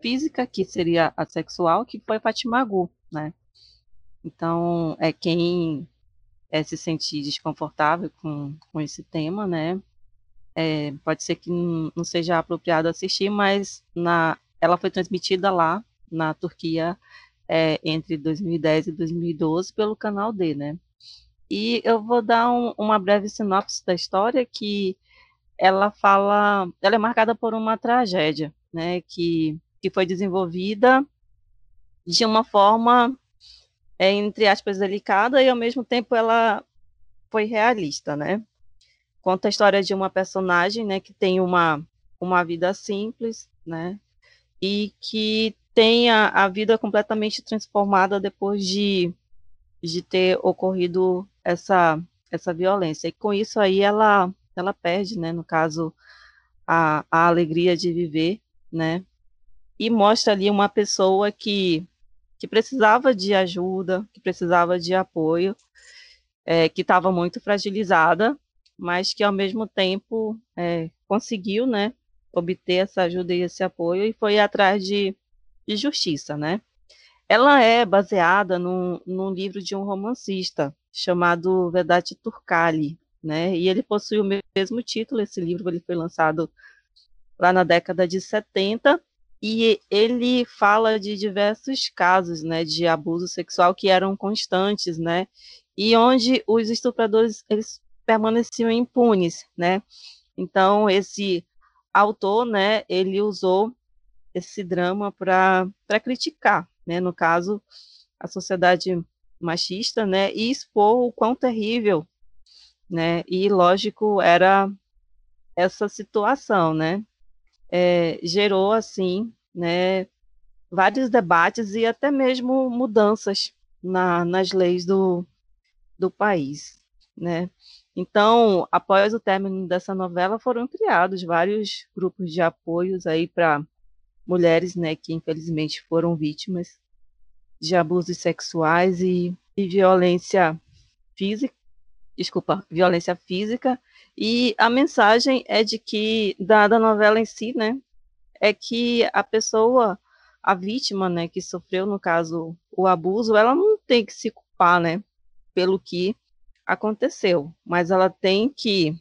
física, que seria a sexual, que foi Fatima Gu, né? Então, é quem é, se sentir desconfortável com, com esse tema, né? É, pode ser que não seja apropriado assistir, mas na, ela foi transmitida lá na Turquia é, entre 2010 e 2012 pelo canal D, né? E eu vou dar um, uma breve sinopse da história que ela fala, ela é marcada por uma tragédia, né, que, que foi desenvolvida de uma forma, é, entre aspas, delicada e ao mesmo tempo ela foi realista, né? Conta a história de uma personagem, né, que tem uma, uma vida simples, né, e que tem a, a vida completamente transformada depois de, de ter ocorrido essa, essa violência. E com isso aí ela ela perde, né, no caso, a, a alegria de viver, né, e mostra ali uma pessoa que, que precisava de ajuda, que precisava de apoio, é, que estava muito fragilizada, mas que ao mesmo tempo é, conseguiu, né, obter essa ajuda e esse apoio e foi atrás de, de justiça, né. Ela é baseada num, num livro de um romancista chamado Vedat Turkali, né? E ele possui o mesmo título, esse livro ele foi lançado lá na década de 70, e ele fala de diversos casos, né, de abuso sexual que eram constantes, né, e onde os estupradores eles permaneciam impunes, né. Então esse autor, né, ele usou esse drama para criticar, né, no caso a sociedade machista, né, e expor o quão terrível, né, e lógico era essa situação, né, é, gerou assim, né, vários debates e até mesmo mudanças na, nas leis do, do país, né. Então, após o término dessa novela, foram criados vários grupos de apoios aí para mulheres, né, que infelizmente foram vítimas de abusos sexuais e, e violência física, desculpa, violência física, e a mensagem é de que, da, da novela em si, né, é que a pessoa, a vítima, né, que sofreu, no caso, o abuso, ela não tem que se culpar, né, pelo que aconteceu, mas ela tem que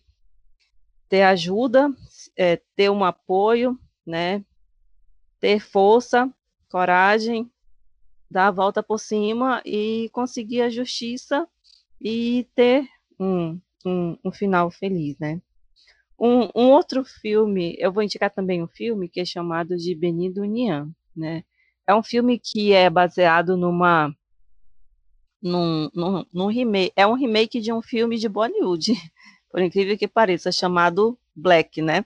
ter ajuda, é, ter um apoio, né, ter força, coragem dar a volta por cima e conseguir a justiça e ter um, um, um final feliz, né? Um, um, outro filme, eu vou indicar também um filme que é chamado de Benido Nian, né? É um filme que é baseado numa num, num, num, remake, é um remake de um filme de Bollywood, por incrível que pareça, chamado Black, né?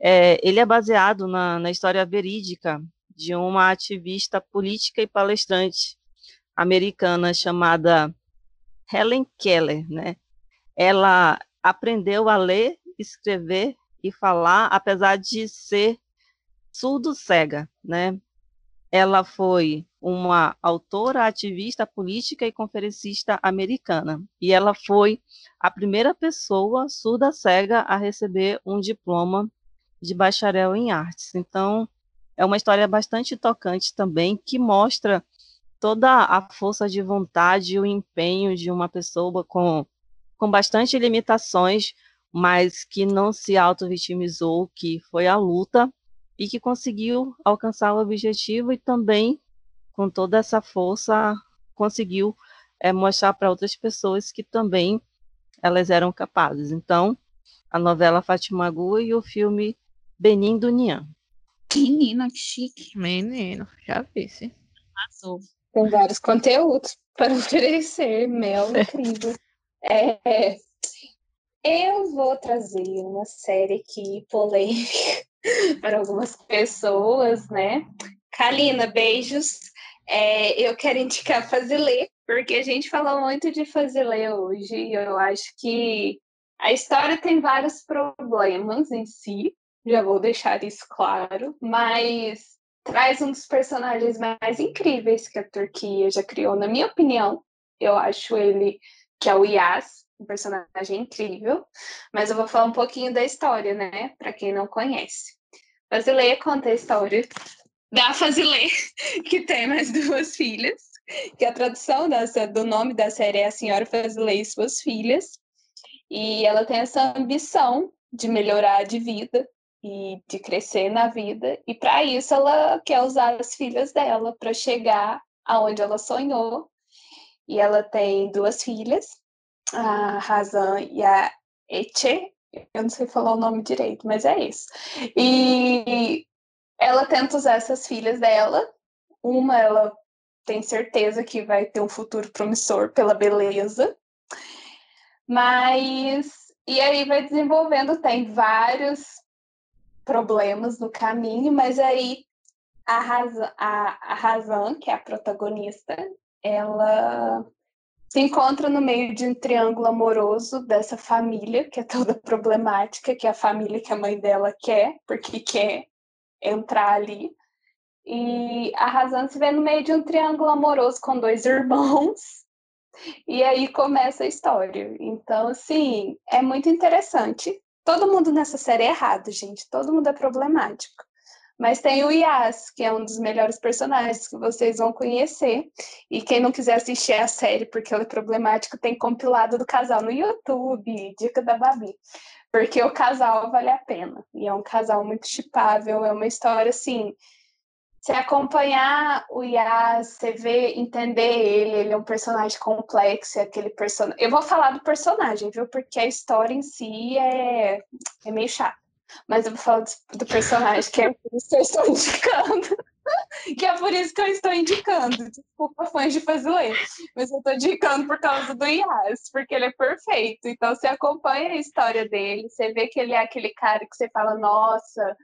É, ele é baseado na, na história verídica de uma ativista política e palestrante americana chamada Helen Keller, né? Ela aprendeu a ler, escrever e falar, apesar de ser surdo-cega, né? Ela foi uma autora, ativista política e conferencista americana. E ela foi a primeira pessoa surda-cega a receber um diploma de bacharel em artes. Então, é uma história bastante tocante também, que mostra toda a força de vontade e o empenho de uma pessoa com, com bastante limitações, mas que não se auto-vitimizou, que foi a luta e que conseguiu alcançar o objetivo e também, com toda essa força, conseguiu é, mostrar para outras pessoas que também elas eram capazes. Então, a novela Fátima Gu e o filme Benin do Nian. Menina, que chique. Menino, já vi, sim. Passou. Tem vários conteúdos para oferecer, mel incrível. É, eu vou trazer uma série aqui polêmica para algumas pessoas, né? Kalina, beijos. É, eu quero indicar Fazilê, porque a gente falou muito de Fazilê hoje e eu acho que a história tem vários problemas em si, já vou deixar isso claro, mas traz um dos personagens mais incríveis que a Turquia já criou, na minha opinião. Eu acho ele, que é o Yas, um personagem incrível, mas eu vou falar um pouquinho da história, né, para quem não conhece. Fazilê conta a história da Fazilê, que tem mais duas filhas, que a tradução dessa, do nome da série é A Senhora Fazilê e Suas Filhas, e ela tem essa ambição de melhorar de vida, e de crescer na vida. E para isso ela quer usar as filhas dela para chegar aonde ela sonhou. E ela tem duas filhas, a Razan e a Eche. Eu não sei falar o nome direito, mas é isso. E ela tenta usar essas filhas dela. Uma ela tem certeza que vai ter um futuro promissor pela beleza. Mas e aí vai desenvolvendo, tem vários problemas no caminho, mas aí a Razan, a, a Razan, que é a protagonista, ela se encontra no meio de um triângulo amoroso dessa família, que é toda problemática, que é a família que a mãe dela quer, porque quer entrar ali. E a Razan se vê no meio de um triângulo amoroso com dois irmãos, e aí começa a história. Então, assim, é muito interessante. Todo mundo nessa série é errado, gente. Todo mundo é problemático. Mas tem o Yas, que é um dos melhores personagens que vocês vão conhecer. E quem não quiser assistir a série porque ela é problemática, tem compilado do casal no YouTube, Dica da Babi. Porque o casal vale a pena. E é um casal muito chipável, é uma história assim Você acompanhar o Yas, você ver, entender ele, ele é um personagem complexo, é aquele personagem. Eu vou falar do personagem, viu? Porque a história em si é, é meio chata. Mas eu vou falar do, do personagem, que é por isso que eu estou indicando. que é por isso que eu estou indicando. Desculpa, fãs de Fazulê. Mas eu estou indicando por causa do Yas, porque ele é perfeito. Então você acompanha a história dele, você vê que ele é aquele cara que você fala, nossa,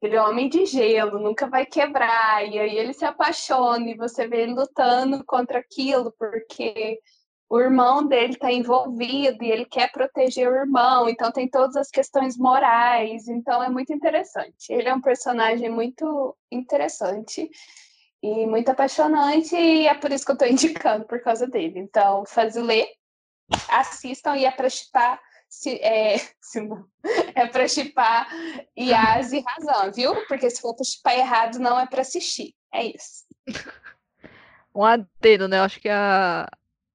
ele é homem de gelo, nunca vai quebrar. E aí ele se apaixona e você vê ele lutando contra aquilo, porque o irmão dele está envolvido e ele quer proteger o irmão, então tem todas as questões morais, então é muito interessante. Ele é um personagem muito interessante e muito apaixonante, e é por isso que eu estou indicando, por causa dele. Então, ler, assistam e é para chipar. Se, é, se não, é para chipar Yas e razão, viu? Porque se for para chipar errado, não é para assistir. É isso. Um adendo, né? Acho que a,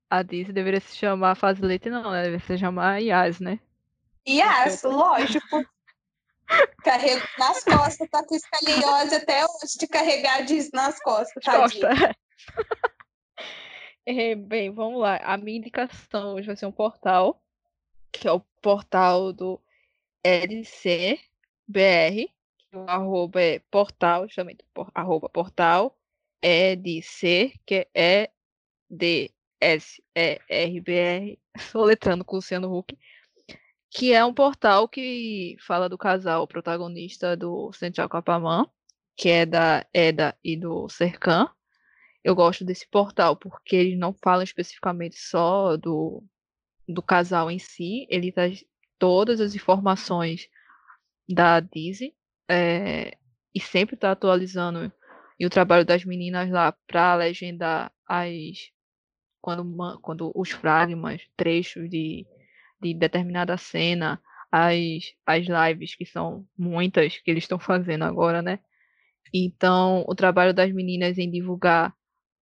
a Disney deveria se chamar Fazilete, não, né? Deveria se chamar Yas, né? Yas, lógico. Carrego nas costas, tá com escaliose até hoje de carregar diz nas costas, Costa. é, bem, vamos lá. A minha indicação hoje vai ser um portal, que é o portal do LCBR, que o arroba é portal, justamente, por, arroba portal, EDC, que é de S-E-R-B-R, soletrando com Luciano Huck, que é um portal que fala do casal protagonista do Central Capamã, que é da Eda e do Serkan. Eu gosto desse portal porque eles não falam especificamente só do, do casal em si, ele traz todas as informações da Disney é, e sempre está atualizando e o trabalho das meninas lá para legendar as quando, quando os fragmas, trechos de, de determinada cena, as, as lives, que são muitas que eles estão fazendo agora, né? Então, o trabalho das meninas em divulgar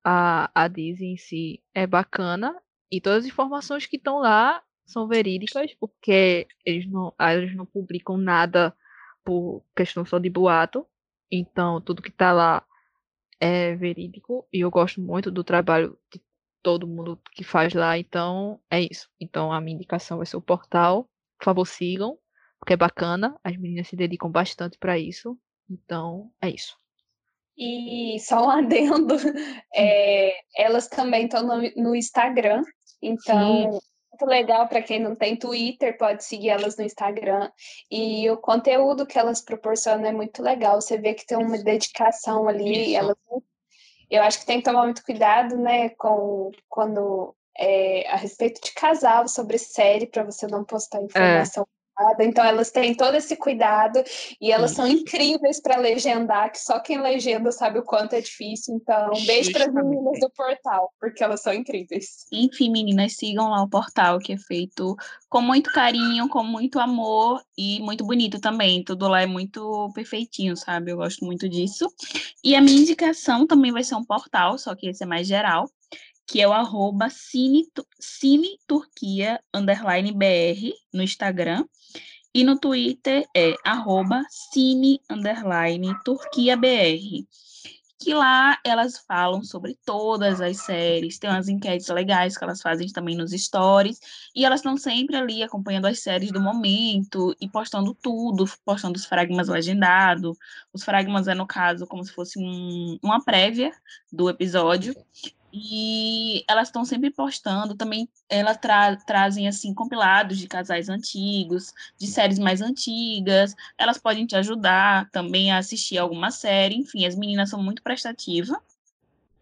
a, a Disney em si é bacana. E todas as informações que estão lá são verídicas, porque eles não, eles não publicam nada por questão só de boato. Então, tudo que está lá é verídico. E eu gosto muito do trabalho de todo mundo que faz lá, então é isso. Então a minha indicação vai ser o portal. Por favor, sigam, porque é bacana. As meninas se dedicam bastante para isso. Então é isso. E só um adendo, é, elas também estão no, no, Instagram, então Sim. muito legal para quem não tem Twitter, pode seguir elas no Instagram. E o conteúdo que elas proporcionam é muito legal. Você vê que tem uma dedicação ali, Isso. elas eu acho que tem que tomar muito cuidado, né, com quando é, a respeito de casal sobre série para você não postar é. informação. Então elas têm todo esse cuidado e elas são incríveis para legendar, que só quem legenda sabe o quanto é difícil. Então, um beijo para as meninas do portal, porque elas são incríveis. Enfim, meninas, sigam lá o portal, que é feito com muito carinho, com muito amor e muito bonito também. Tudo lá é muito perfeitinho, sabe? Eu gosto muito disso. E a minha indicação também vai ser um portal, só que esse é mais geral, que é o arroba Cine, Cine underline BR no Instagram. E no Twitter é arroba Cine underline Turquia BR. Que lá elas falam sobre todas as séries, tem umas enquetes legais que elas fazem também nos stories, e elas estão sempre ali acompanhando as séries do momento e postando tudo, postando os fragmas legendados. Os fragmas é, no caso, como se fosse um, uma prévia do episódio, e elas estão sempre postando, também elas tra trazem assim compilados de casais antigos, de séries mais antigas. Elas podem te ajudar também a assistir alguma série. Enfim, as meninas são muito prestativas.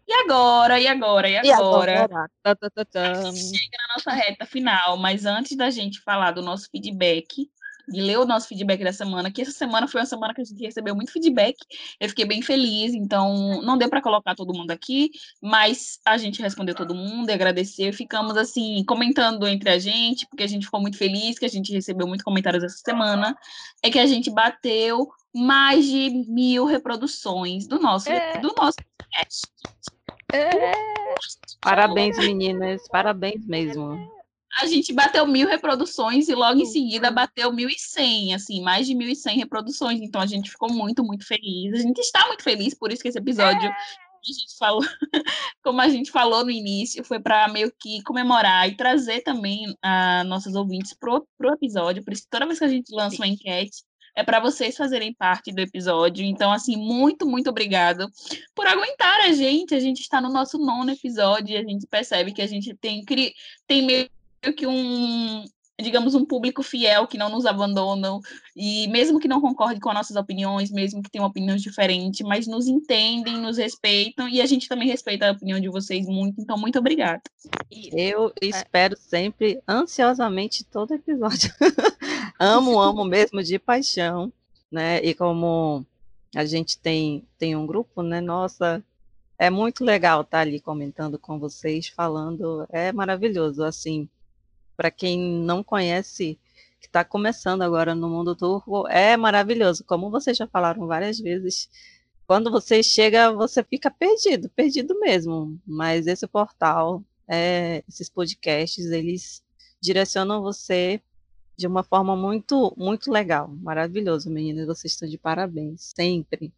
E agora, e agora, e agora? E agora? Chega na nossa reta final, mas antes da gente falar do nosso feedback, de ler o nosso feedback da semana, que essa semana foi uma semana que a gente recebeu muito feedback. Eu fiquei bem feliz, então não deu para colocar todo mundo aqui, mas a gente respondeu todo mundo e agradeceu. Ficamos assim, comentando entre a gente, porque a gente ficou muito feliz, que a gente recebeu muitos comentários essa semana. É que a gente bateu mais de mil reproduções do nosso, é. do nosso podcast. É. Parabéns, meninas. Parabéns mesmo. A gente bateu mil reproduções e logo em seguida bateu mil e cem, assim, mais de mil e cem reproduções. Então a gente ficou muito, muito feliz. A gente está muito feliz, por isso que esse episódio, é. a gente falou, como a gente falou no início, foi para meio que comemorar e trazer também a nossos ouvintes pro, pro episódio. Por isso que toda vez que a gente lança uma enquete, é para vocês fazerem parte do episódio. Então, assim, muito, muito obrigado por aguentar a gente. A gente está no nosso nono episódio e a gente percebe que a gente tem, tem meio que um, digamos, um público fiel que não nos abandonam e mesmo que não concorde com as nossas opiniões, mesmo que tenham opiniões diferentes, mas nos entendem, nos respeitam e a gente também respeita a opinião de vocês muito. Então, muito obrigada. Eu espero sempre ansiosamente todo episódio. amo, amo mesmo de paixão, né? E como a gente tem tem um grupo, né? Nossa, é muito legal estar ali comentando com vocês, falando, é maravilhoso assim para quem não conhece, que está começando agora no mundo turco, é maravilhoso. Como vocês já falaram várias vezes, quando você chega, você fica perdido, perdido mesmo. Mas esse portal, é, esses podcasts, eles direcionam você de uma forma muito, muito legal. Maravilhoso, meninas. Vocês estão de parabéns, sempre.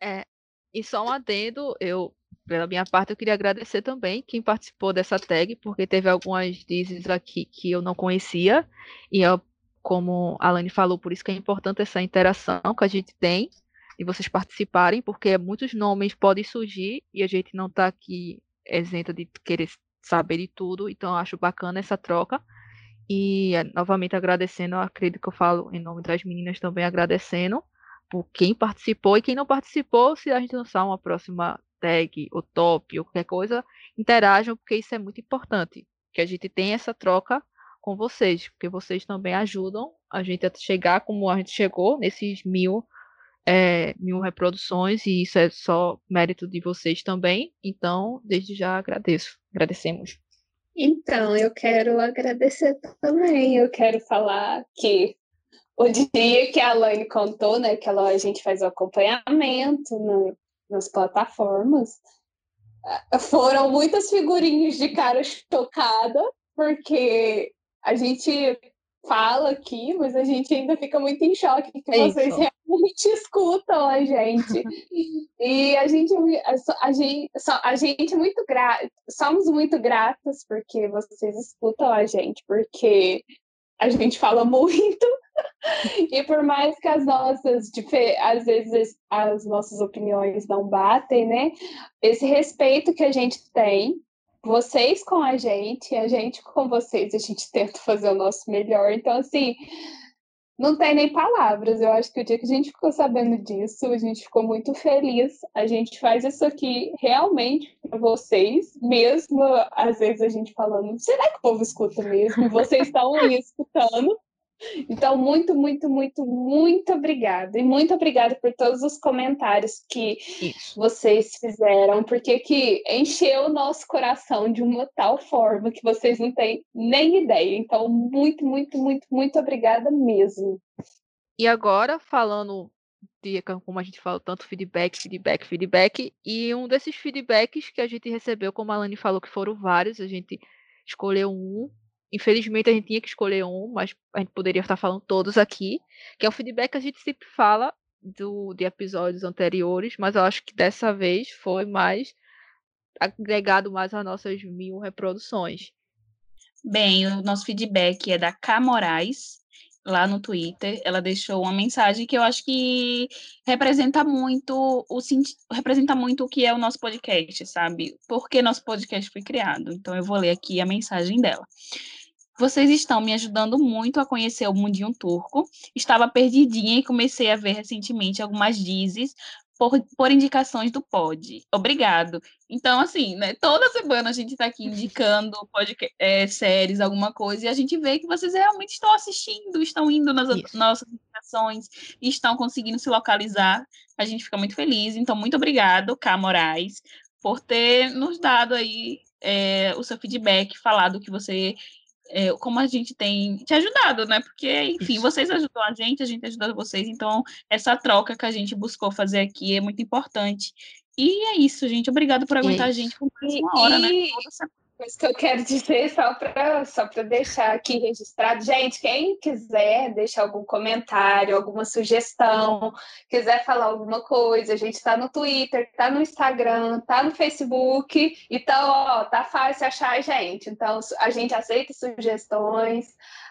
É, e só um adendo, eu pela minha parte, eu queria agradecer também quem participou dessa tag, porque teve algumas dizes aqui que eu não conhecia, e eu, como a Alane falou, por isso que é importante essa interação que a gente tem, e vocês participarem, porque muitos nomes podem surgir, e a gente não está aqui isenta de querer saber de tudo, então acho bacana essa troca. E novamente agradecendo, acredito que eu falo em nome das meninas também agradecendo por quem participou. E quem não participou, se a gente lançar uma próxima hashtag, o top, ou qualquer coisa, interajam, porque isso é muito importante. Que a gente tenha essa troca com vocês, porque vocês também ajudam a gente a chegar como a gente chegou nesses mil, é, mil reproduções, e isso é só mérito de vocês também. Então, desde já agradeço. Agradecemos. Então, eu quero agradecer também. Eu quero falar que o dia que a Laine contou, né, que ela, a gente faz o acompanhamento no, nas plataformas, eh, foram muitas figurinhas de cara chocada, porque a gente fala aqui, mas a gente ainda fica muito em choque que é vocês realmente escutam a gente. e a gente, a gente, a gente é muito grata, somos muito gratas porque vocês escutam a gente, porque a gente fala muito e por mais que as nossas, às vezes as nossas opiniões não batem, né? Esse respeito que a gente tem, vocês com a gente, a gente com vocês, a gente tenta fazer o nosso melhor. Então, assim, não tem nem palavras. Eu acho que o dia que a gente ficou sabendo disso, a gente ficou muito feliz. A gente faz isso aqui realmente para vocês, mesmo às vezes a gente falando, será que o povo escuta mesmo? Vocês estão aí escutando. Então, muito, muito, muito, muito obrigada. E muito obrigada por todos os comentários que Isso. vocês fizeram, porque que encheu o nosso coração de uma tal forma que vocês não têm nem ideia. Então, muito, muito, muito, muito obrigada mesmo. E agora, falando de como a gente fala tanto feedback, feedback, feedback, e um desses feedbacks que a gente recebeu, como a Lani falou que foram vários, a gente escolheu um Infelizmente a gente tinha que escolher um, mas a gente poderia estar falando todos aqui, que é o feedback que a gente sempre fala do, de episódios anteriores, mas eu acho que dessa vez foi mais agregado mais às nossas mil reproduções. Bem, o nosso feedback é da K Moraes, lá no Twitter. Ela deixou uma mensagem que eu acho que representa muito o representa muito o que é o nosso podcast, sabe? Porque nosso podcast foi criado. Então eu vou ler aqui a mensagem dela. Vocês estão me ajudando muito a conhecer o mundinho turco. Estava perdidinha e comecei a ver recentemente algumas dizes por, por indicações do pod. Obrigado. Então, assim, né, toda semana a gente está aqui indicando podcast, é, séries, alguma coisa, e a gente vê que vocês realmente estão assistindo, estão indo nas Isso. nossas indicações, estão conseguindo se localizar. A gente fica muito feliz. Então, muito obrigado, K. Moraes, por ter nos dado aí é, o seu feedback, falado que você é, como a gente tem te ajudado, né? Porque, enfim, Isso. vocês ajudam a gente, a gente ajuda vocês, então essa troca que a gente buscou fazer aqui é muito importante. E é isso, gente. Obrigado por aguentar a gente por mais uma hora, né? Coisa que eu quero dizer, só para só deixar aqui registrado, gente, quem quiser deixar algum comentário, alguma sugestão, quiser falar alguma coisa, a gente está no Twitter, está no Instagram, está no Facebook, então, ó, tá fácil achar a gente. Então, a gente aceita sugestões,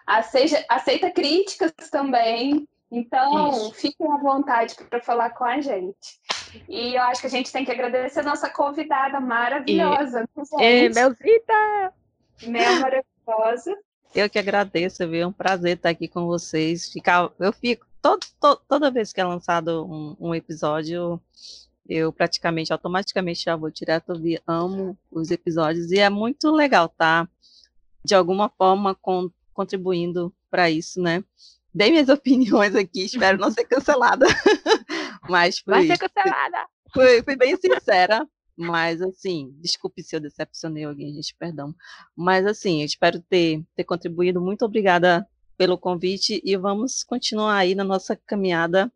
aceita, aceita críticas também. Então, Isso. fiquem à vontade para falar com a gente. E eu acho que a gente tem que agradecer a nossa convidada maravilhosa. E, Melzita! Mel maravilhosa. Eu que agradeço, viu? É um prazer estar aqui com vocês. Ficar, eu fico todo, todo, toda vez que é lançado um, um, episódio, eu praticamente, automaticamente já vou direto ouvir. Amo os episódios e é muito legal, tá? De alguma forma com, contribuindo para isso, né? Dei minhas opiniões aqui, espero não ser cancelada. Mas fui, Vai ser cancelada! Fui, fui bem sincera, mas assim, desculpe se eu decepcionei alguém, gente, perdão. Mas assim, eu espero ter, ter contribuído. Muito obrigada pelo convite e vamos continuar aí na nossa caminhada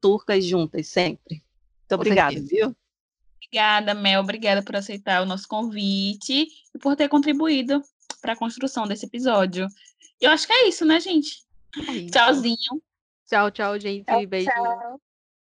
turcas juntas sempre. Muito obrigada, viu? Obrigada, Mel. Obrigada por aceitar o nosso convite e por ter contribuído para a construção desse episódio. Eu acho que é isso, né, gente? É isso. Tchauzinho. Tchau, tchau, gente. Tchau, Beijo. Tchau.